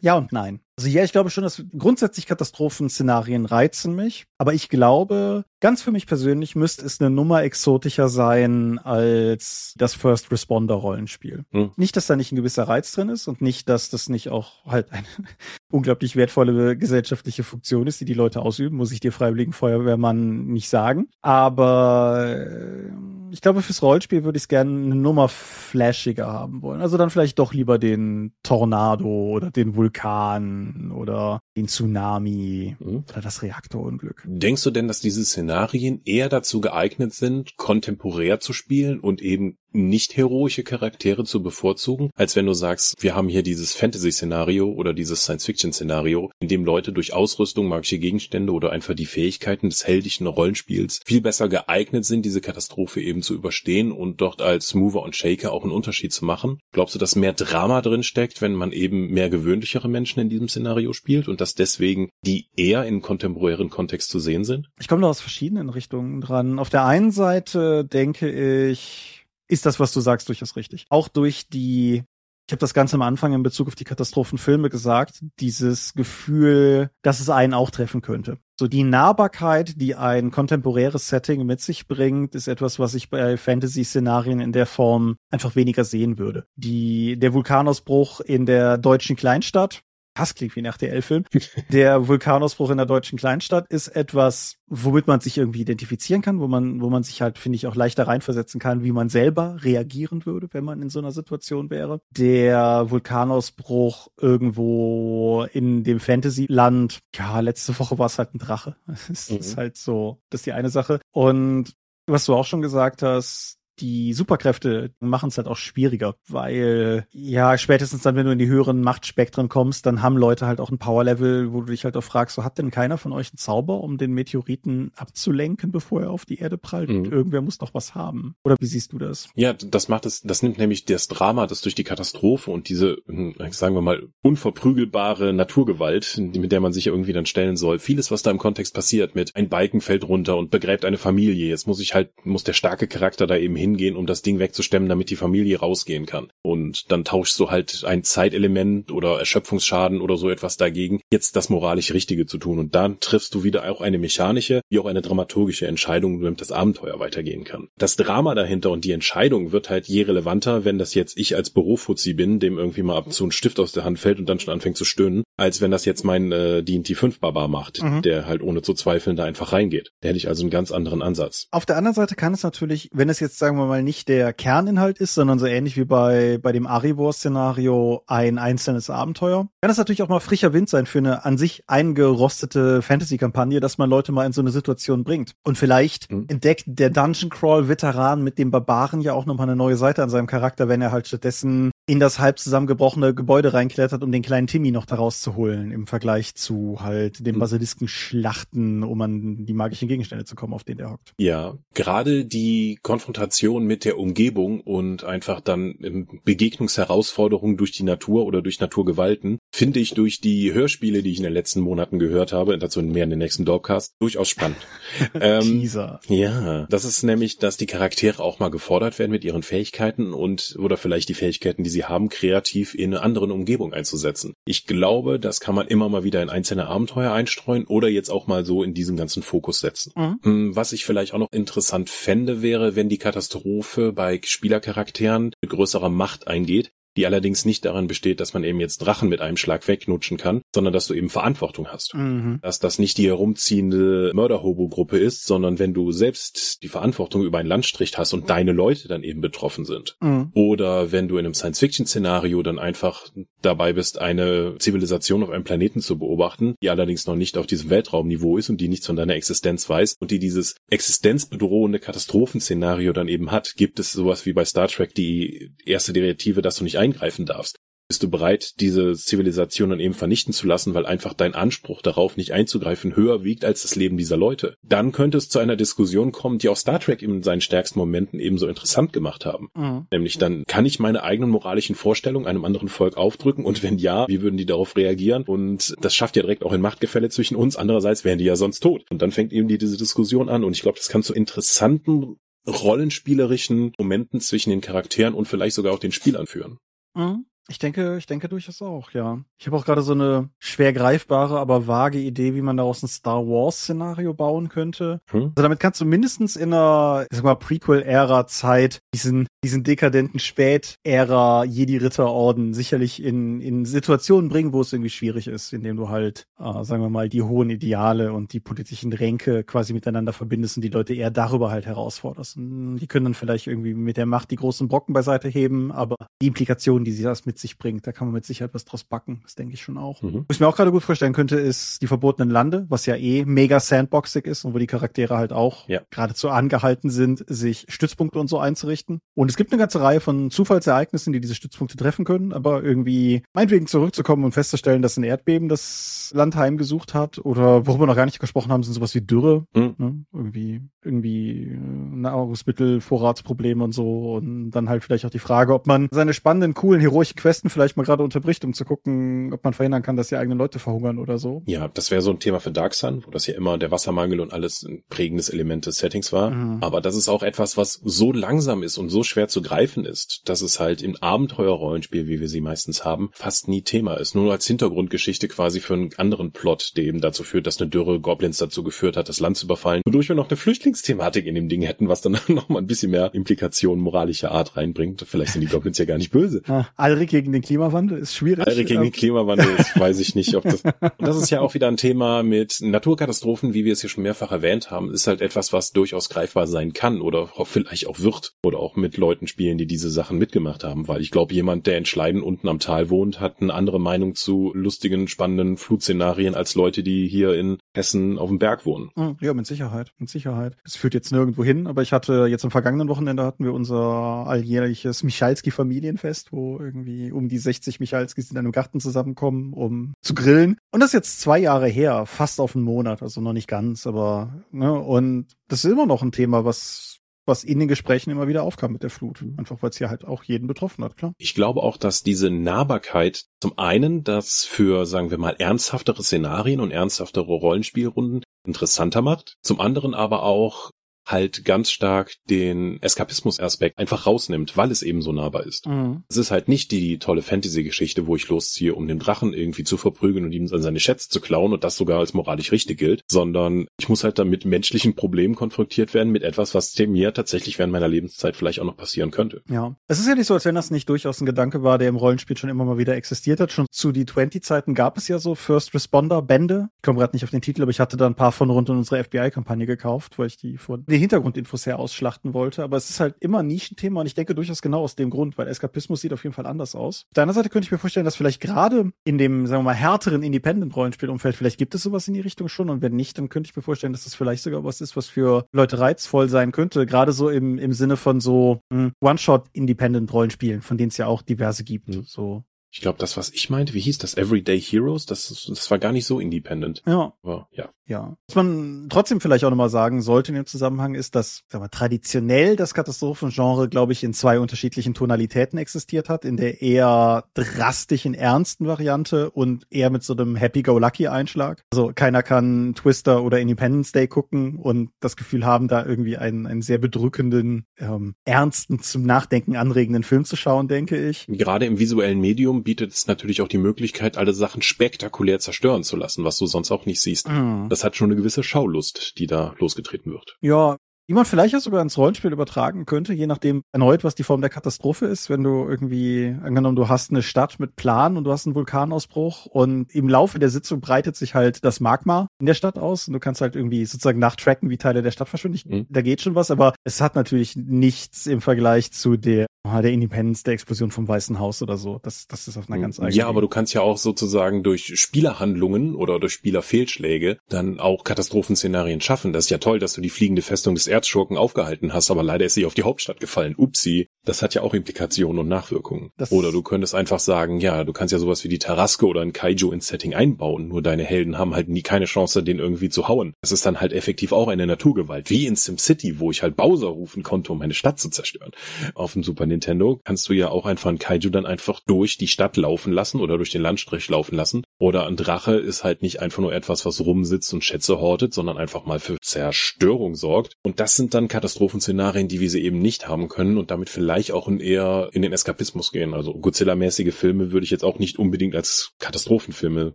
Ja und nein. Also ja, ich glaube schon, dass grundsätzlich Katastrophenszenarien reizen mich, aber ich glaube, ganz für mich persönlich müsste es eine Nummer exotischer sein als das First Responder Rollenspiel. Hm. Nicht, dass da nicht ein gewisser Reiz drin ist und nicht, dass das nicht auch halt eine <laughs> unglaublich wertvolle gesellschaftliche Funktion ist, die die Leute ausüben, muss ich dir Freiwilligen Feuerwehrmann nicht sagen. Aber äh, ich glaube, fürs Rollenspiel würde ich es gerne eine Nummer flashiger haben wollen. Also dann vielleicht doch lieber den Tornado oder den Vulkan oder den Tsunami mhm. oder das Reaktorunglück. Denkst du denn, dass diese Szenarien eher dazu geeignet sind, kontemporär zu spielen und eben nicht heroische Charaktere zu bevorzugen, als wenn du sagst, wir haben hier dieses Fantasy-Szenario oder dieses Science-Fiction-Szenario, in dem Leute durch Ausrüstung, magische Gegenstände oder einfach die Fähigkeiten des heldischen Rollenspiels viel besser geeignet sind, diese Katastrophe eben zu überstehen und dort als Mover und Shaker auch einen Unterschied zu machen? Glaubst du, dass mehr Drama drin steckt, wenn man eben mehr gewöhnlichere Menschen in diesem Szenario spielt und dass deswegen die eher in kontemporären Kontext zu sehen sind? Ich komme da aus verschiedenen Richtungen dran. Auf der einen Seite denke ich, ist das, was du sagst, durchaus richtig. Auch durch die Ich habe das Ganze am Anfang in Bezug auf die Katastrophenfilme gesagt, dieses Gefühl, dass es einen auch treffen könnte. So die Nahbarkeit, die ein kontemporäres Setting mit sich bringt, ist etwas, was ich bei Fantasy-Szenarien in der Form einfach weniger sehen würde. Die, der Vulkanausbruch in der deutschen Kleinstadt, das klingt wie ein RTL-Film. Der Vulkanausbruch in der deutschen Kleinstadt ist etwas, womit man sich irgendwie identifizieren kann, wo man, wo man sich halt, finde ich, auch leichter reinversetzen kann, wie man selber reagieren würde, wenn man in so einer Situation wäre. Der Vulkanausbruch irgendwo in dem Fantasy-Land, ja, letzte Woche war es halt ein Drache. <laughs> Das mhm. ist halt so, das ist die eine Sache. Und was du auch schon gesagt hast, die Superkräfte machen es halt auch schwieriger, weil ja, spätestens dann, wenn du in die höheren Machtspektren kommst, dann haben Leute halt auch ein Powerlevel, wo du dich halt auch fragst, so hat denn keiner von euch einen Zauber, um den Meteoriten abzulenken, bevor er auf die Erde prallt? Mhm. Irgendwer muss doch was haben. Oder wie siehst du das? Ja, das macht es, das nimmt nämlich das Drama, das durch die Katastrophe und diese, hm, sagen wir mal, unverprügelbare Naturgewalt, mit der man sich irgendwie dann stellen soll. Vieles, was da im Kontext passiert, mit ein Balken fällt runter und begräbt eine Familie. Jetzt muss ich halt, muss der starke Charakter da eben hin hingehen, um das Ding wegzustemmen, damit die Familie rausgehen kann. Und dann tauschst du halt ein Zeitelement oder Erschöpfungsschaden oder so etwas dagegen, jetzt das moralisch Richtige zu tun. Und dann triffst du wieder auch eine mechanische, wie auch eine dramaturgische Entscheidung, damit das Abenteuer weitergehen kann. Das Drama dahinter und die Entscheidung wird halt je relevanter, wenn das jetzt ich als Bürofuzzi bin, dem irgendwie mal ab und zu ein Stift aus der Hand fällt und dann schon anfängt zu stöhnen, als wenn das jetzt mein äh, D&T 5 Barbar macht, mhm. der halt ohne zu zweifeln da einfach reingeht. Da hätte ich also einen ganz anderen Ansatz. Auf der anderen Seite kann es natürlich, wenn es jetzt, sagen wir mal, nicht der Kerninhalt ist, sondern so ähnlich wie bei, bei dem Arivor-Szenario ein einzelnes Abenteuer, kann es natürlich auch mal frischer Wind sein für eine an sich eingerostete Fantasy-Kampagne, dass man Leute mal in so eine Situation bringt. Und vielleicht mhm. entdeckt der Dungeon Crawl-Veteran mit dem Barbaren ja auch nochmal eine neue Seite an seinem Charakter, wenn er halt stattdessen in das halb zusammengebrochene Gebäude reinklettert, um den kleinen Timmy noch daraus zu holen, im Vergleich zu halt den mhm. Basilisken schlachten, um an die magischen Gegenstände zu kommen, auf denen er hockt. Ja, gerade die Konfrontation mit der Umgebung und einfach dann Begegnungsherausforderungen durch die Natur oder durch Naturgewalten finde ich durch die Hörspiele, die ich in den letzten Monaten gehört habe, dazu mehr in den nächsten Dorpcast, durchaus spannend. <laughs> ähm, Teaser. Ja, das ist nämlich, dass die Charaktere auch mal gefordert werden mit ihren Fähigkeiten und oder vielleicht die Fähigkeiten, die sie haben, kreativ in eine andere Umgebung einzusetzen. Ich glaube, das kann man immer mal wieder in einzelne Abenteuer einstreuen oder jetzt auch mal so in diesen ganzen Fokus setzen. Mhm. Hm, was ich vielleicht auch noch interessant fände, wäre, wenn die Katastrophe bei Spielercharakteren mit größerer Macht eingeht, die allerdings nicht darin besteht, dass man eben jetzt Drachen mit einem Schlag wegnutschen kann, sondern dass du eben Verantwortung hast. Mhm. Dass das nicht die herumziehende Mörder-Hobo-Gruppe ist, sondern wenn du selbst die Verantwortung über ein Landstrich hast und deine Leute dann eben betroffen sind. Mhm. Oder wenn du in einem Science-Fiction-Szenario dann einfach dabei bist, eine Zivilisation auf einem Planeten zu beobachten, die allerdings noch nicht auf diesem Weltraumniveau ist und die nichts von deiner Existenz weiß und die dieses existenzbedrohende Katastrophenszenario dann eben hat, gibt es sowas wie bei Star Trek die erste Direktive, dass du nicht eingreifen darfst. Bist du bereit, diese Zivilisation dann eben vernichten zu lassen, weil einfach dein Anspruch darauf, nicht einzugreifen, höher wiegt als das Leben dieser Leute? Dann könnte es zu einer Diskussion kommen, die auch Star Trek in seinen stärksten Momenten ebenso interessant gemacht haben. Mhm. Nämlich dann, kann ich meine eigenen moralischen Vorstellungen einem anderen Volk aufdrücken? Und wenn ja, wie würden die darauf reagieren? Und das schafft ja direkt auch ein Machtgefälle zwischen uns. Andererseits wären die ja sonst tot. Und dann fängt eben die, diese Diskussion an. Und ich glaube, das kann zu interessanten rollenspielerischen Momenten zwischen den Charakteren und vielleicht sogar auch den Spielern führen. Mhm. Ich denke, ich denke durchaus auch, ja. Ich habe auch gerade so eine schwer greifbare, aber vage Idee, wie man daraus ein Star Wars Szenario bauen könnte. Hm. Also damit kannst du mindestens in einer, ich sag mal, Prequel-Ära Zeit diesen, diesen dekadenten Spät-Ära Jedi-Ritterorden sicherlich in, in Situationen bringen, wo es irgendwie schwierig ist, indem du halt, äh, sagen wir mal, die hohen Ideale und die politischen Ränke quasi miteinander verbindest und die Leute eher darüber halt herausforderst. Und die können dann vielleicht irgendwie mit der Macht die großen Brocken beiseite heben, aber die Implikationen, die sie das mit sich bringt, da kann man mit Sicherheit was draus backen. Das denke ich schon auch. Mhm. Was ich mir auch gerade gut vorstellen könnte, ist die verbotenen Lande, was ja eh mega sandboxig ist und wo die Charaktere halt auch ja. geradezu angehalten sind, sich Stützpunkte und so einzurichten. Und es gibt eine ganze Reihe von Zufallsereignissen, die diese Stützpunkte treffen können, aber irgendwie meinetwegen zurückzukommen und festzustellen, dass ein Erdbeben das Land heimgesucht hat oder worüber wir noch gar nicht gesprochen haben, sind sowas wie Dürre, mhm. ne? irgendwie irgendwie äh, Nahrungsmittelvorratsprobleme und so und dann halt vielleicht auch die Frage, ob man seine spannenden, coolen, heroischen Questen vielleicht mal gerade unterbricht, um zu gucken, ob man verhindern kann, dass die eigenen Leute verhungern oder so. Ja, das wäre so ein Thema für Dark Sun, wo das ja immer der Wassermangel und alles ein prägendes Element des Settings war. Mhm. Aber das ist auch etwas, was so langsam ist und so schwer zu greifen ist, dass es halt im Abenteuerrollenspiel, wie wir sie meistens haben, fast nie Thema ist. Nur als Hintergrundgeschichte quasi für einen anderen Plot, der eben dazu führt, dass eine Dürre Goblins dazu geführt hat, das Land zu überfallen, wodurch wir noch eine Flüchtlingsthematik in dem Ding hätten, was dann <laughs> noch mal ein bisschen mehr Implikationen moralischer Art reinbringt. Vielleicht sind die Goblins ja gar nicht böse. Ah, Alrik gegen den Klimawandel ist schwierig. Alrik gegen den Klimawandel ist, <laughs> weiß ich nicht, ob das. Und das ist ja auch wieder ein Thema mit Naturkatastrophen, wie wir es hier schon mehrfach erwähnt haben, ist halt etwas, was durchaus greifbar sein kann oder vielleicht auch wird oder auch mit Leuten spielen, die diese Sachen mitgemacht haben, weil ich glaube, jemand, der in Schleiden unten am Tal wohnt, hat eine andere Meinung zu lustigen, spannenden Flutszenarien als Leute, die hier in Hessen auf dem Berg wohnen. Hm, ja, mit Sicherheit, mit Sicherheit. Das führt jetzt nirgendwo hin, aber ich hatte jetzt am vergangenen Wochenende hatten wir unser alljährliches Michalski-Familienfest, wo irgendwie um die 60 Michalskis in einem Garten zusammenkommen, um zu grillen. Und das ist jetzt zwei Jahre her, fast auf einen Monat, also noch nicht ganz, aber ne, und das ist immer noch ein Thema, was was in den Gesprächen immer wieder aufkam mit der Flut. Einfach weil es hier halt auch jeden betroffen hat, klar. Ich glaube auch, dass diese Nahbarkeit zum einen das für, sagen wir mal, ernsthaftere Szenarien und ernsthaftere Rollenspielrunden interessanter macht. Zum anderen aber auch halt ganz stark den Eskapismus-Aspekt einfach rausnimmt, weil es eben so nahbar ist. Mhm. Es ist halt nicht die tolle Fantasy-Geschichte, wo ich losziehe, um den Drachen irgendwie zu verprügeln und ihm seine Schätze zu klauen und das sogar als moralisch richtig gilt, sondern ich muss halt dann mit menschlichen Problemen konfrontiert werden, mit etwas, was dem mir tatsächlich während meiner Lebenszeit vielleicht auch noch passieren könnte. Ja. Es ist ja nicht so, als wenn das nicht durchaus ein Gedanke war, der im Rollenspiel schon immer mal wieder existiert hat. Schon zu die 20-Zeiten gab es ja so First Responder-Bände. Ich komme gerade nicht auf den Titel, aber ich hatte da ein paar von rund um unsere FBI-Kampagne gekauft, weil ich die von die Hintergrundinfos her ausschlachten wollte. Aber es ist halt immer ein Nischenthema und ich denke durchaus genau aus dem Grund, weil Eskapismus sieht auf jeden Fall anders aus. Auf der anderen Seite könnte ich mir vorstellen, dass vielleicht gerade in dem, sagen wir mal, härteren Independent-Rollenspielumfeld, vielleicht gibt es sowas in die Richtung schon und wenn nicht, dann könnte ich mir vorstellen, dass das vielleicht sogar was ist, was für Leute reizvoll sein könnte. Gerade so im, im Sinne von so hm, One-Shot-Independent-Rollenspielen, von denen es ja auch diverse gibt. Mhm. So ich glaube, das, was ich meinte, wie hieß das? Everyday Heroes? Das, das war gar nicht so independent. Ja. Aber, ja. Ja. Was man trotzdem vielleicht auch nochmal sagen sollte in dem Zusammenhang ist, dass sag mal, traditionell das Katastrophengenre, glaube ich, in zwei unterschiedlichen Tonalitäten existiert hat. In der eher drastischen, ernsten Variante und eher mit so einem Happy-Go-Lucky-Einschlag. Also keiner kann Twister oder Independence Day gucken und das Gefühl haben, da irgendwie einen, einen sehr bedrückenden, ähm, ernsten, zum Nachdenken anregenden Film zu schauen, denke ich. Gerade im visuellen Medium bietet es natürlich auch die Möglichkeit, alle Sachen spektakulär zerstören zu lassen, was du sonst auch nicht siehst. Mhm. Das hat schon eine gewisse Schaulust, die da losgetreten wird. Ja, die man vielleicht auch sogar ins Rollenspiel übertragen könnte, je nachdem erneut, was die Form der Katastrophe ist. Wenn du irgendwie, angenommen, du hast eine Stadt mit Plan und du hast einen Vulkanausbruch und im Laufe der Sitzung breitet sich halt das Magma in der Stadt aus und du kannst halt irgendwie sozusagen nachtracken, wie Teile der Stadt verschwinden. Mhm. Da geht schon was, aber es hat natürlich nichts im Vergleich zu der, der Independence, der Explosion vom Weißen Haus oder so. Das, das ist auf einer ganz eigenen. Ja, aber du kannst ja auch sozusagen durch Spielerhandlungen oder durch Spielerfehlschläge dann auch Katastrophenszenarien schaffen. Das ist ja toll, dass du die fliegende Festung des Erzschurken aufgehalten hast, aber leider ist sie auf die Hauptstadt gefallen. Upsi. Das hat ja auch Implikationen und Nachwirkungen. Das oder du könntest einfach sagen, ja, du kannst ja sowas wie die Taraske oder ein Kaiju ins Setting einbauen, nur deine Helden haben halt nie keine Chance, den irgendwie zu hauen. Das ist dann halt effektiv auch eine Naturgewalt, wie in SimCity, wo ich halt Bowser rufen konnte, um meine Stadt zu zerstören. Auf dem Super Nintendo kannst du ja auch einfach ein Kaiju dann einfach durch die Stadt laufen lassen oder durch den Landstrich laufen lassen. Oder ein Drache ist halt nicht einfach nur etwas, was rumsitzt und Schätze hortet, sondern einfach mal für Zerstörung sorgt. Und das sind dann Katastrophenszenarien, die wir sie eben nicht haben können und damit vielleicht auch in eher in den Eskapismus gehen. Also Godzilla-mäßige Filme würde ich jetzt auch nicht unbedingt als Katastrophenfilme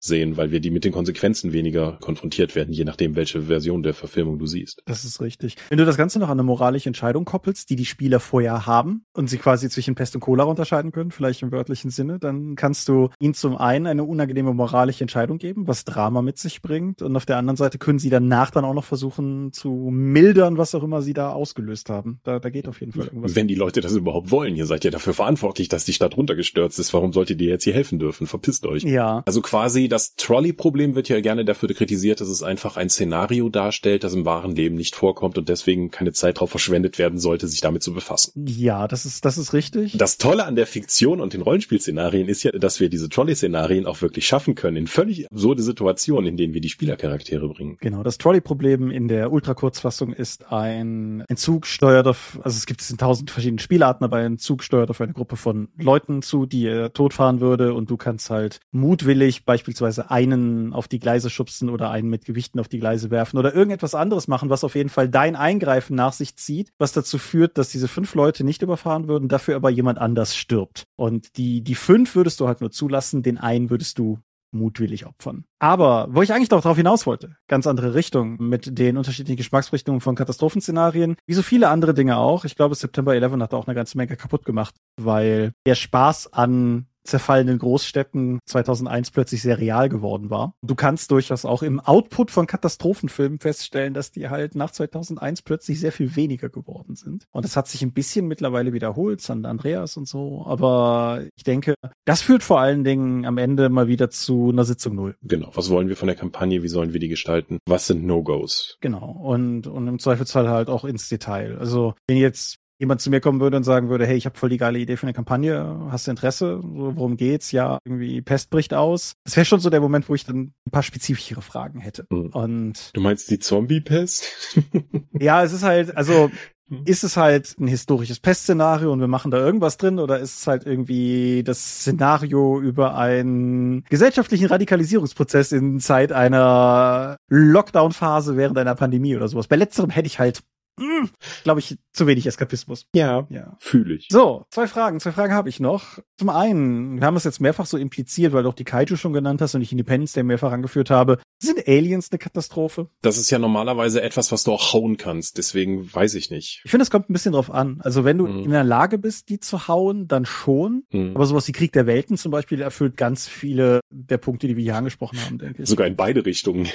sehen, weil wir die mit den Konsequenzen weniger konfrontiert werden, je nachdem, welche Version der Verfilmung du siehst. Das ist richtig. Wenn du das Ganze noch an eine moralische Entscheidung koppelst, die die Spieler vorher haben und sie quasi zwischen Pest und Cholera unterscheiden können, vielleicht im wörtlichen Sinne, dann kannst du ihnen zum einen eine unangenehme moralische Entscheidung geben, was Drama mit sich bringt und auf der anderen Seite können sie danach dann auch noch versuchen zu mildern, was auch immer sie da ausgelöst haben. Da, da geht auf jeden Fall irgendwas. Wenn die Leute das überhaupt wollen, ihr seid ja dafür verantwortlich, dass die Stadt runtergestürzt ist. Warum solltet ihr jetzt hier helfen dürfen? Verpisst euch. Ja. Also quasi das Trolley-Problem wird ja gerne dafür kritisiert, dass es einfach ein Szenario darstellt, das im wahren Leben nicht vorkommt und deswegen keine Zeit darauf verschwendet werden sollte, sich damit zu befassen. Ja, das ist, das ist richtig. Das Tolle an der Fiktion und den Rollenspielszenarien ist ja, dass wir diese Trolley-Szenarien auch wirklich schaffen können in völlig absurde Situationen, in denen wir die Spielercharaktere bringen. Genau, das Trolley-Problem in der Ultrakurzfassung ist ein, ein Zug steuert auf, also es gibt es in tausend verschiedenen Spielarten, aber ein Zug steuert auf eine Gruppe von Leuten zu, die er totfahren würde und du kannst halt mutwillig beispielsweise einen auf die Gleise schubsen oder einen mit Gewichten auf die Gleise werfen oder irgendetwas anderes machen, was auf jeden Fall dein Eingreifen nach sich zieht, was dazu führt, dass diese fünf Leute nicht überfahren würden, dafür aber jemand anders stirbt. Und die, die fünf würdest du halt nur zulassen, den einen würdest du mutwillig opfern. Aber wo ich eigentlich darauf hinaus wollte, ganz andere Richtung mit den unterschiedlichen Geschmacksrichtungen von Katastrophenszenarien, wie so viele andere Dinge auch. Ich glaube, September 11 hat auch eine ganze Menge kaputt gemacht, weil der Spaß an zerfallenen Großstädten 2001 plötzlich sehr real geworden war. Du kannst durchaus auch im Output von Katastrophenfilmen feststellen, dass die halt nach 2001 plötzlich sehr viel weniger geworden sind. Und das hat sich ein bisschen mittlerweile wiederholt, San Andreas und so. Aber ich denke, das führt vor allen Dingen am Ende mal wieder zu einer Sitzung Null. Genau. Was wollen wir von der Kampagne? Wie sollen wir die gestalten? Was sind No-Gos? Genau. Und, und im Zweifelsfall halt auch ins Detail. Also, wenn jetzt jemand zu mir kommen würde und sagen würde, hey, ich habe voll die geile Idee für eine Kampagne, hast du Interesse? So, worum geht's? Ja, irgendwie Pest bricht aus. Das wäre schon so der Moment, wo ich dann ein paar spezifischere Fragen hätte. Mhm. Und du meinst die Zombie-Pest? <laughs> ja, es ist halt, also hm. ist es halt ein historisches Pestszenario und wir machen da irgendwas drin oder ist es halt irgendwie das Szenario über einen gesellschaftlichen Radikalisierungsprozess in Zeit einer Lockdown-Phase während einer Pandemie oder sowas? Bei letzterem hätte ich halt hm, glaube ich, zu wenig Eskapismus. Ja, ja. fühle ich. So, zwei Fragen. Zwei Fragen habe ich noch. Zum einen, wir haben es jetzt mehrfach so impliziert, weil du auch die Kaiju schon genannt hast und ich Independence Day mehrfach angeführt habe. Sind Aliens eine Katastrophe? Das ist ja normalerweise etwas, was du auch hauen kannst. Deswegen weiß ich nicht. Ich finde, es kommt ein bisschen drauf an. Also wenn du mhm. in der Lage bist, die zu hauen, dann schon. Mhm. Aber sowas wie Krieg der Welten zum Beispiel erfüllt ganz viele der Punkte, die wir hier angesprochen haben, denke ich. Sogar in beide Richtungen.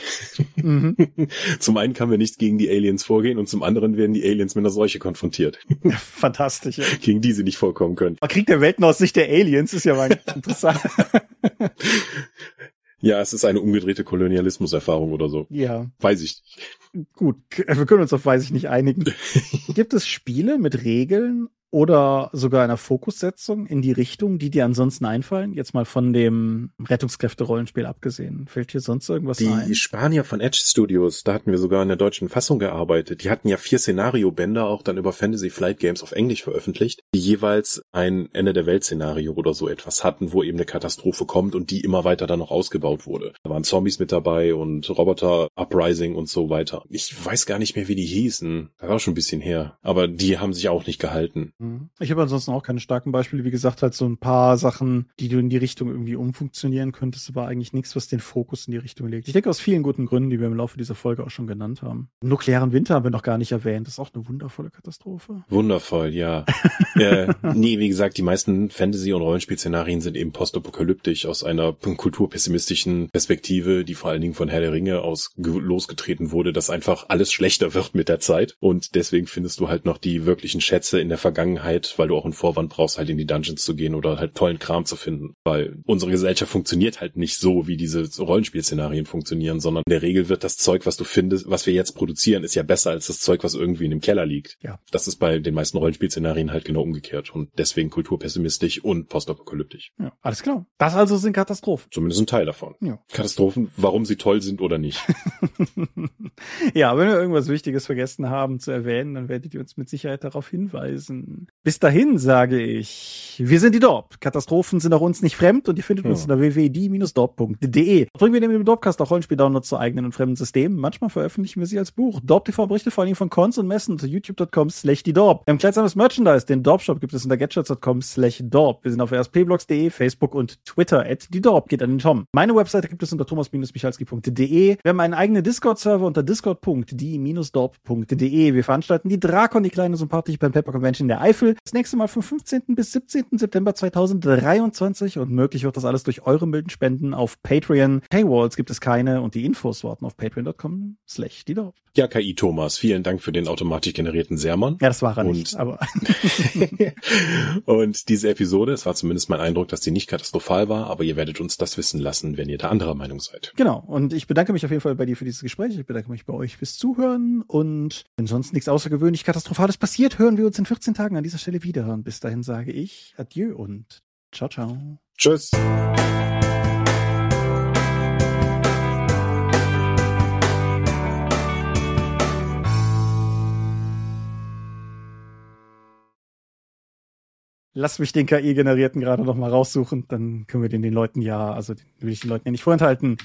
Mhm. <laughs> zum einen kann wir nicht gegen die Aliens vorgehen und zum anderen werden die Aliens mit einer Seuche konfrontiert. Fantastisch. Ja. Gegen die sie nicht vorkommen können. Aber Krieg der Welten aus Sicht der Aliens ist ja mal <laughs> interessant. Ja, es ist eine umgedrehte Kolonialismuserfahrung oder so. Ja. Weiß ich nicht. Gut, wir können uns auf weiß ich nicht einigen. <laughs> Gibt es Spiele mit Regeln oder sogar einer Fokussetzung in die Richtung, die dir ansonsten einfallen? Jetzt mal von dem Rettungskräfte-Rollenspiel abgesehen. Fällt hier sonst irgendwas die ein? Die Spanier von Edge Studios, da hatten wir sogar in der deutschen Fassung gearbeitet. Die hatten ja vier Szenario-Bänder auch dann über Fantasy Flight Games auf Englisch veröffentlicht, die jeweils ein Ende der Welt-Szenario oder so etwas hatten, wo eben eine Katastrophe kommt und die immer weiter dann noch ausgebaut wurde. Da waren Zombies mit dabei und Roboter Uprising und so weiter. Ich weiß gar nicht mehr, wie die hießen. Das war schon ein bisschen her. Aber die haben sich auch nicht gehalten. Mhm. Ich habe ansonsten auch keine starken Beispiele. Wie gesagt, halt so ein paar Sachen, die du in die Richtung irgendwie umfunktionieren könntest, aber eigentlich nichts, was den Fokus in die Richtung legt. Ich denke aus vielen guten Gründen, die wir im Laufe dieser Folge auch schon genannt haben. Nuklearen Winter haben wir noch gar nicht erwähnt. Das ist auch eine wundervolle Katastrophe. Wundervoll, ja. <laughs> äh, nee, wie gesagt, die meisten Fantasy- und Rollenspielszenarien sind eben postapokalyptisch aus einer kulturpessimistischen Perspektive, die vor allen Dingen von Herr der Ringe aus losgetreten wurde, dass einfach alles schlechter wird mit der Zeit. Und deswegen findest du halt noch die wirklichen Schätze in der Vergangenheit Vergangenheit, weil du auch einen Vorwand brauchst, halt in die Dungeons zu gehen oder halt tollen Kram zu finden. Weil unsere Gesellschaft funktioniert halt nicht so, wie diese Rollenspielszenarien funktionieren, sondern in der Regel wird das Zeug, was du findest, was wir jetzt produzieren, ist ja besser als das Zeug, was irgendwie in dem Keller liegt. Ja. Das ist bei den meisten Rollenspielszenarien halt genau umgekehrt und deswegen kulturpessimistisch und postapokalyptisch. Ja, alles klar. Das also sind Katastrophen. Zumindest ein Teil davon. Ja. Katastrophen, warum sie toll sind oder nicht. <laughs> ja, wenn wir irgendwas Wichtiges vergessen haben zu erwähnen, dann werdet ihr uns mit Sicherheit darauf hinweisen. Bis dahin sage ich, wir sind die Dorp. Katastrophen sind auch uns nicht fremd und ihr findet ja. uns unter www.die-dorp.de. Bringen wir neben dem Dorpcast auch Rollenspiel-Downloads zu eigenen und fremden Systemen. Manchmal veröffentlichen wir sie als Buch. Dorp TV berichtet vor allem von Cons und Messen unter youtube.com slash die Dorp. Wir haben kleidsames Merchandise. Den Dorp-Shop gibt es unter gadgets.com slash Dorp. Wir sind auf rspblogs.de, Facebook und Twitter at die Dorp. Geht an den Tom. Meine Webseite gibt es unter thomas-michalski.de. Wir haben einen eigenen Discord-Server unter discord.die-dorp.de. Wir veranstalten die Drakon, die kleine sympathische Pen Paper Convention der Eifel. Das nächste Mal vom 15. bis 17. September 2023 und möglich wird das alles durch eure milden Spenden auf Patreon. Paywalls gibt es keine und die Infos warten auf patreon.com slash die Ja, KI Thomas, vielen Dank für den automatisch generierten Sermon. Ja, das war er und, nicht, aber. <laughs> und diese Episode, es war zumindest mein Eindruck, dass sie nicht katastrophal war, aber ihr werdet uns das wissen lassen, wenn ihr da anderer Meinung seid. Genau. Und ich bedanke mich auf jeden Fall bei dir für dieses Gespräch. Ich bedanke mich bei euch fürs Zuhören und wenn sonst nichts außergewöhnlich Katastrophales passiert, hören wir uns in 14 Tagen an dieser Stelle wieder. Und bis dahin sage ich Adieu und ciao, ciao. Tschüss. Lass mich den KI-generierten gerade noch mal raussuchen, dann können wir den den Leuten ja, also den will ich den Leuten ja nicht vorenthalten.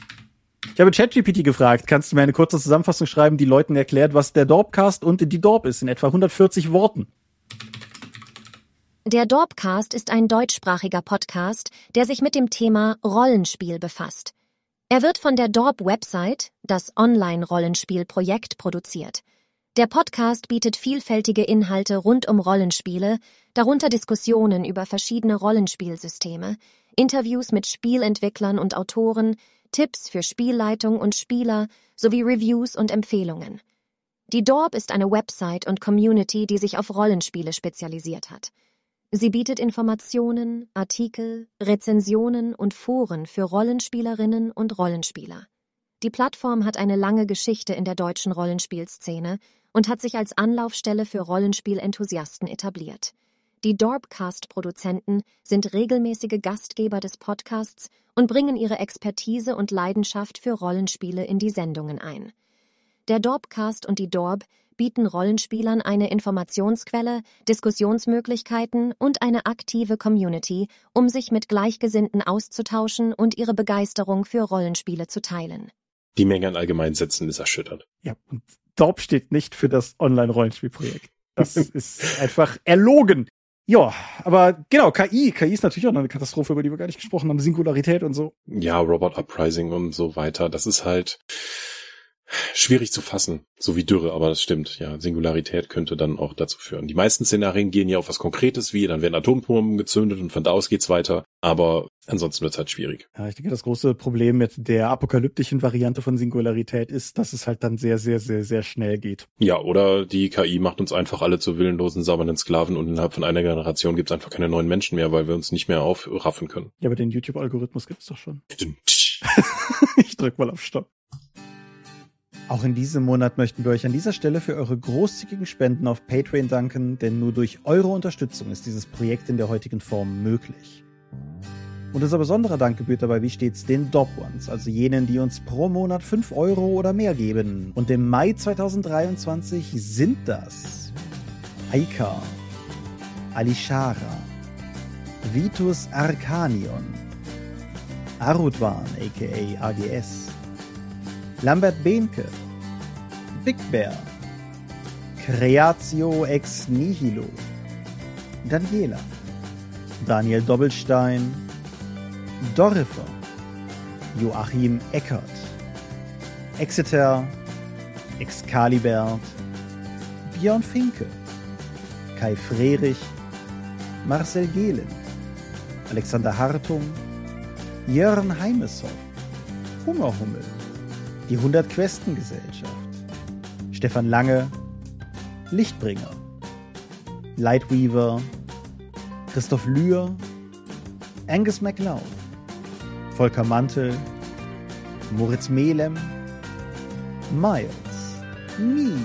Ich habe ChatGPT gefragt, kannst du mir eine kurze Zusammenfassung schreiben, die Leuten erklärt, was der Dorpcast und die Dorp ist, in etwa 140 Worten. Der Dorpcast ist ein deutschsprachiger Podcast, der sich mit dem Thema Rollenspiel befasst. Er wird von der Dorp-Website, das Online-Rollenspiel-Projekt, produziert. Der Podcast bietet vielfältige Inhalte rund um Rollenspiele, darunter Diskussionen über verschiedene Rollenspielsysteme, Interviews mit Spielentwicklern und Autoren, Tipps für Spielleitung und Spieler sowie Reviews und Empfehlungen. Die Dorp ist eine Website und Community, die sich auf Rollenspiele spezialisiert hat. Sie bietet Informationen, Artikel, Rezensionen und Foren für Rollenspielerinnen und Rollenspieler. Die Plattform hat eine lange Geschichte in der deutschen Rollenspielszene und hat sich als Anlaufstelle für Rollenspielenthusiasten etabliert. Die Dorpcast-Produzenten sind regelmäßige Gastgeber des Podcasts und bringen ihre Expertise und Leidenschaft für Rollenspiele in die Sendungen ein. Der Dorpcast und die Dorp bieten Rollenspielern eine Informationsquelle, Diskussionsmöglichkeiten und eine aktive Community, um sich mit Gleichgesinnten auszutauschen und ihre Begeisterung für Rollenspiele zu teilen. Die Menge an Allgemeinsätzen ist erschüttert. Ja, und Dorp steht nicht für das Online-Rollenspielprojekt. Das <laughs> ist einfach erlogen. Ja, aber genau, KI. KI ist natürlich auch noch eine Katastrophe, über die wir gar nicht gesprochen haben. Singularität und so. Ja, Robot Uprising und so weiter. Das ist halt schwierig zu fassen. So wie Dürre, aber das stimmt. Ja, Singularität könnte dann auch dazu führen. Die meisten Szenarien gehen ja auf was Konkretes, wie dann werden Atombomben gezündet und von da aus geht's weiter. Aber ansonsten wird's halt schwierig. Ja, ich denke, das große Problem mit der apokalyptischen Variante von Singularität ist, dass es halt dann sehr, sehr, sehr, sehr schnell geht. Ja, oder die KI macht uns einfach alle zu willenlosen, saubernden Sklaven und innerhalb von einer Generation gibt's einfach keine neuen Menschen mehr, weil wir uns nicht mehr aufraffen können. Ja, aber den YouTube-Algorithmus gibt's doch schon. <laughs> ich drück mal auf Stopp. Auch in diesem Monat möchten wir euch an dieser Stelle für eure großzügigen Spenden auf Patreon danken, denn nur durch eure Unterstützung ist dieses Projekt in der heutigen Form möglich. Und unser besonderer Dank gebührt dabei wie stets den Dop Ones, also jenen, die uns pro Monat 5 Euro oder mehr geben. Und im Mai 2023 sind das Aika, Alishara, Vitus Arcanion, Arudwan aka AGS, Lambert Behnke, Big Bear, Creatio ex nihilo, Daniela, Daniel Doppelstein, Dorifer, Joachim Eckert, Exeter, Excalibert, Björn Finke, Kai Frerich, Marcel Gehlen, Alexander Hartung, Jörn Heimeshoff, Hungerhummel, die 100 Questen Gesellschaft, Stefan Lange, Lichtbringer, Lightweaver, Christoph Lühr, Angus MacLeod, Volker Mantel, Moritz Melem, Miles, Me,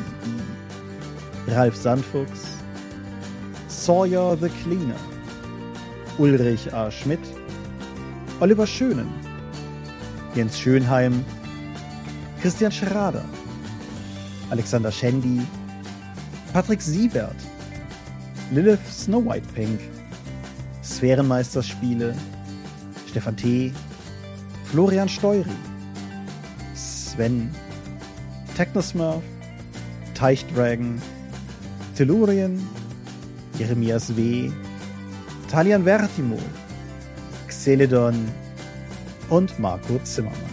Ralf Sandfuchs, Sawyer the Cleaner, Ulrich A. Schmidt, Oliver Schönen, Jens Schönheim, Christian Schrader, Alexander Schendi, Patrick Siebert, Lilith Snow White Pink, Sphärenmeisterspiele, Stefan T., Florian Steury, Sven, Technosmurf, Teichdragon, Tellurien, Jeremias W., Talian Vertimol, Xeledon und Marco Zimmermann.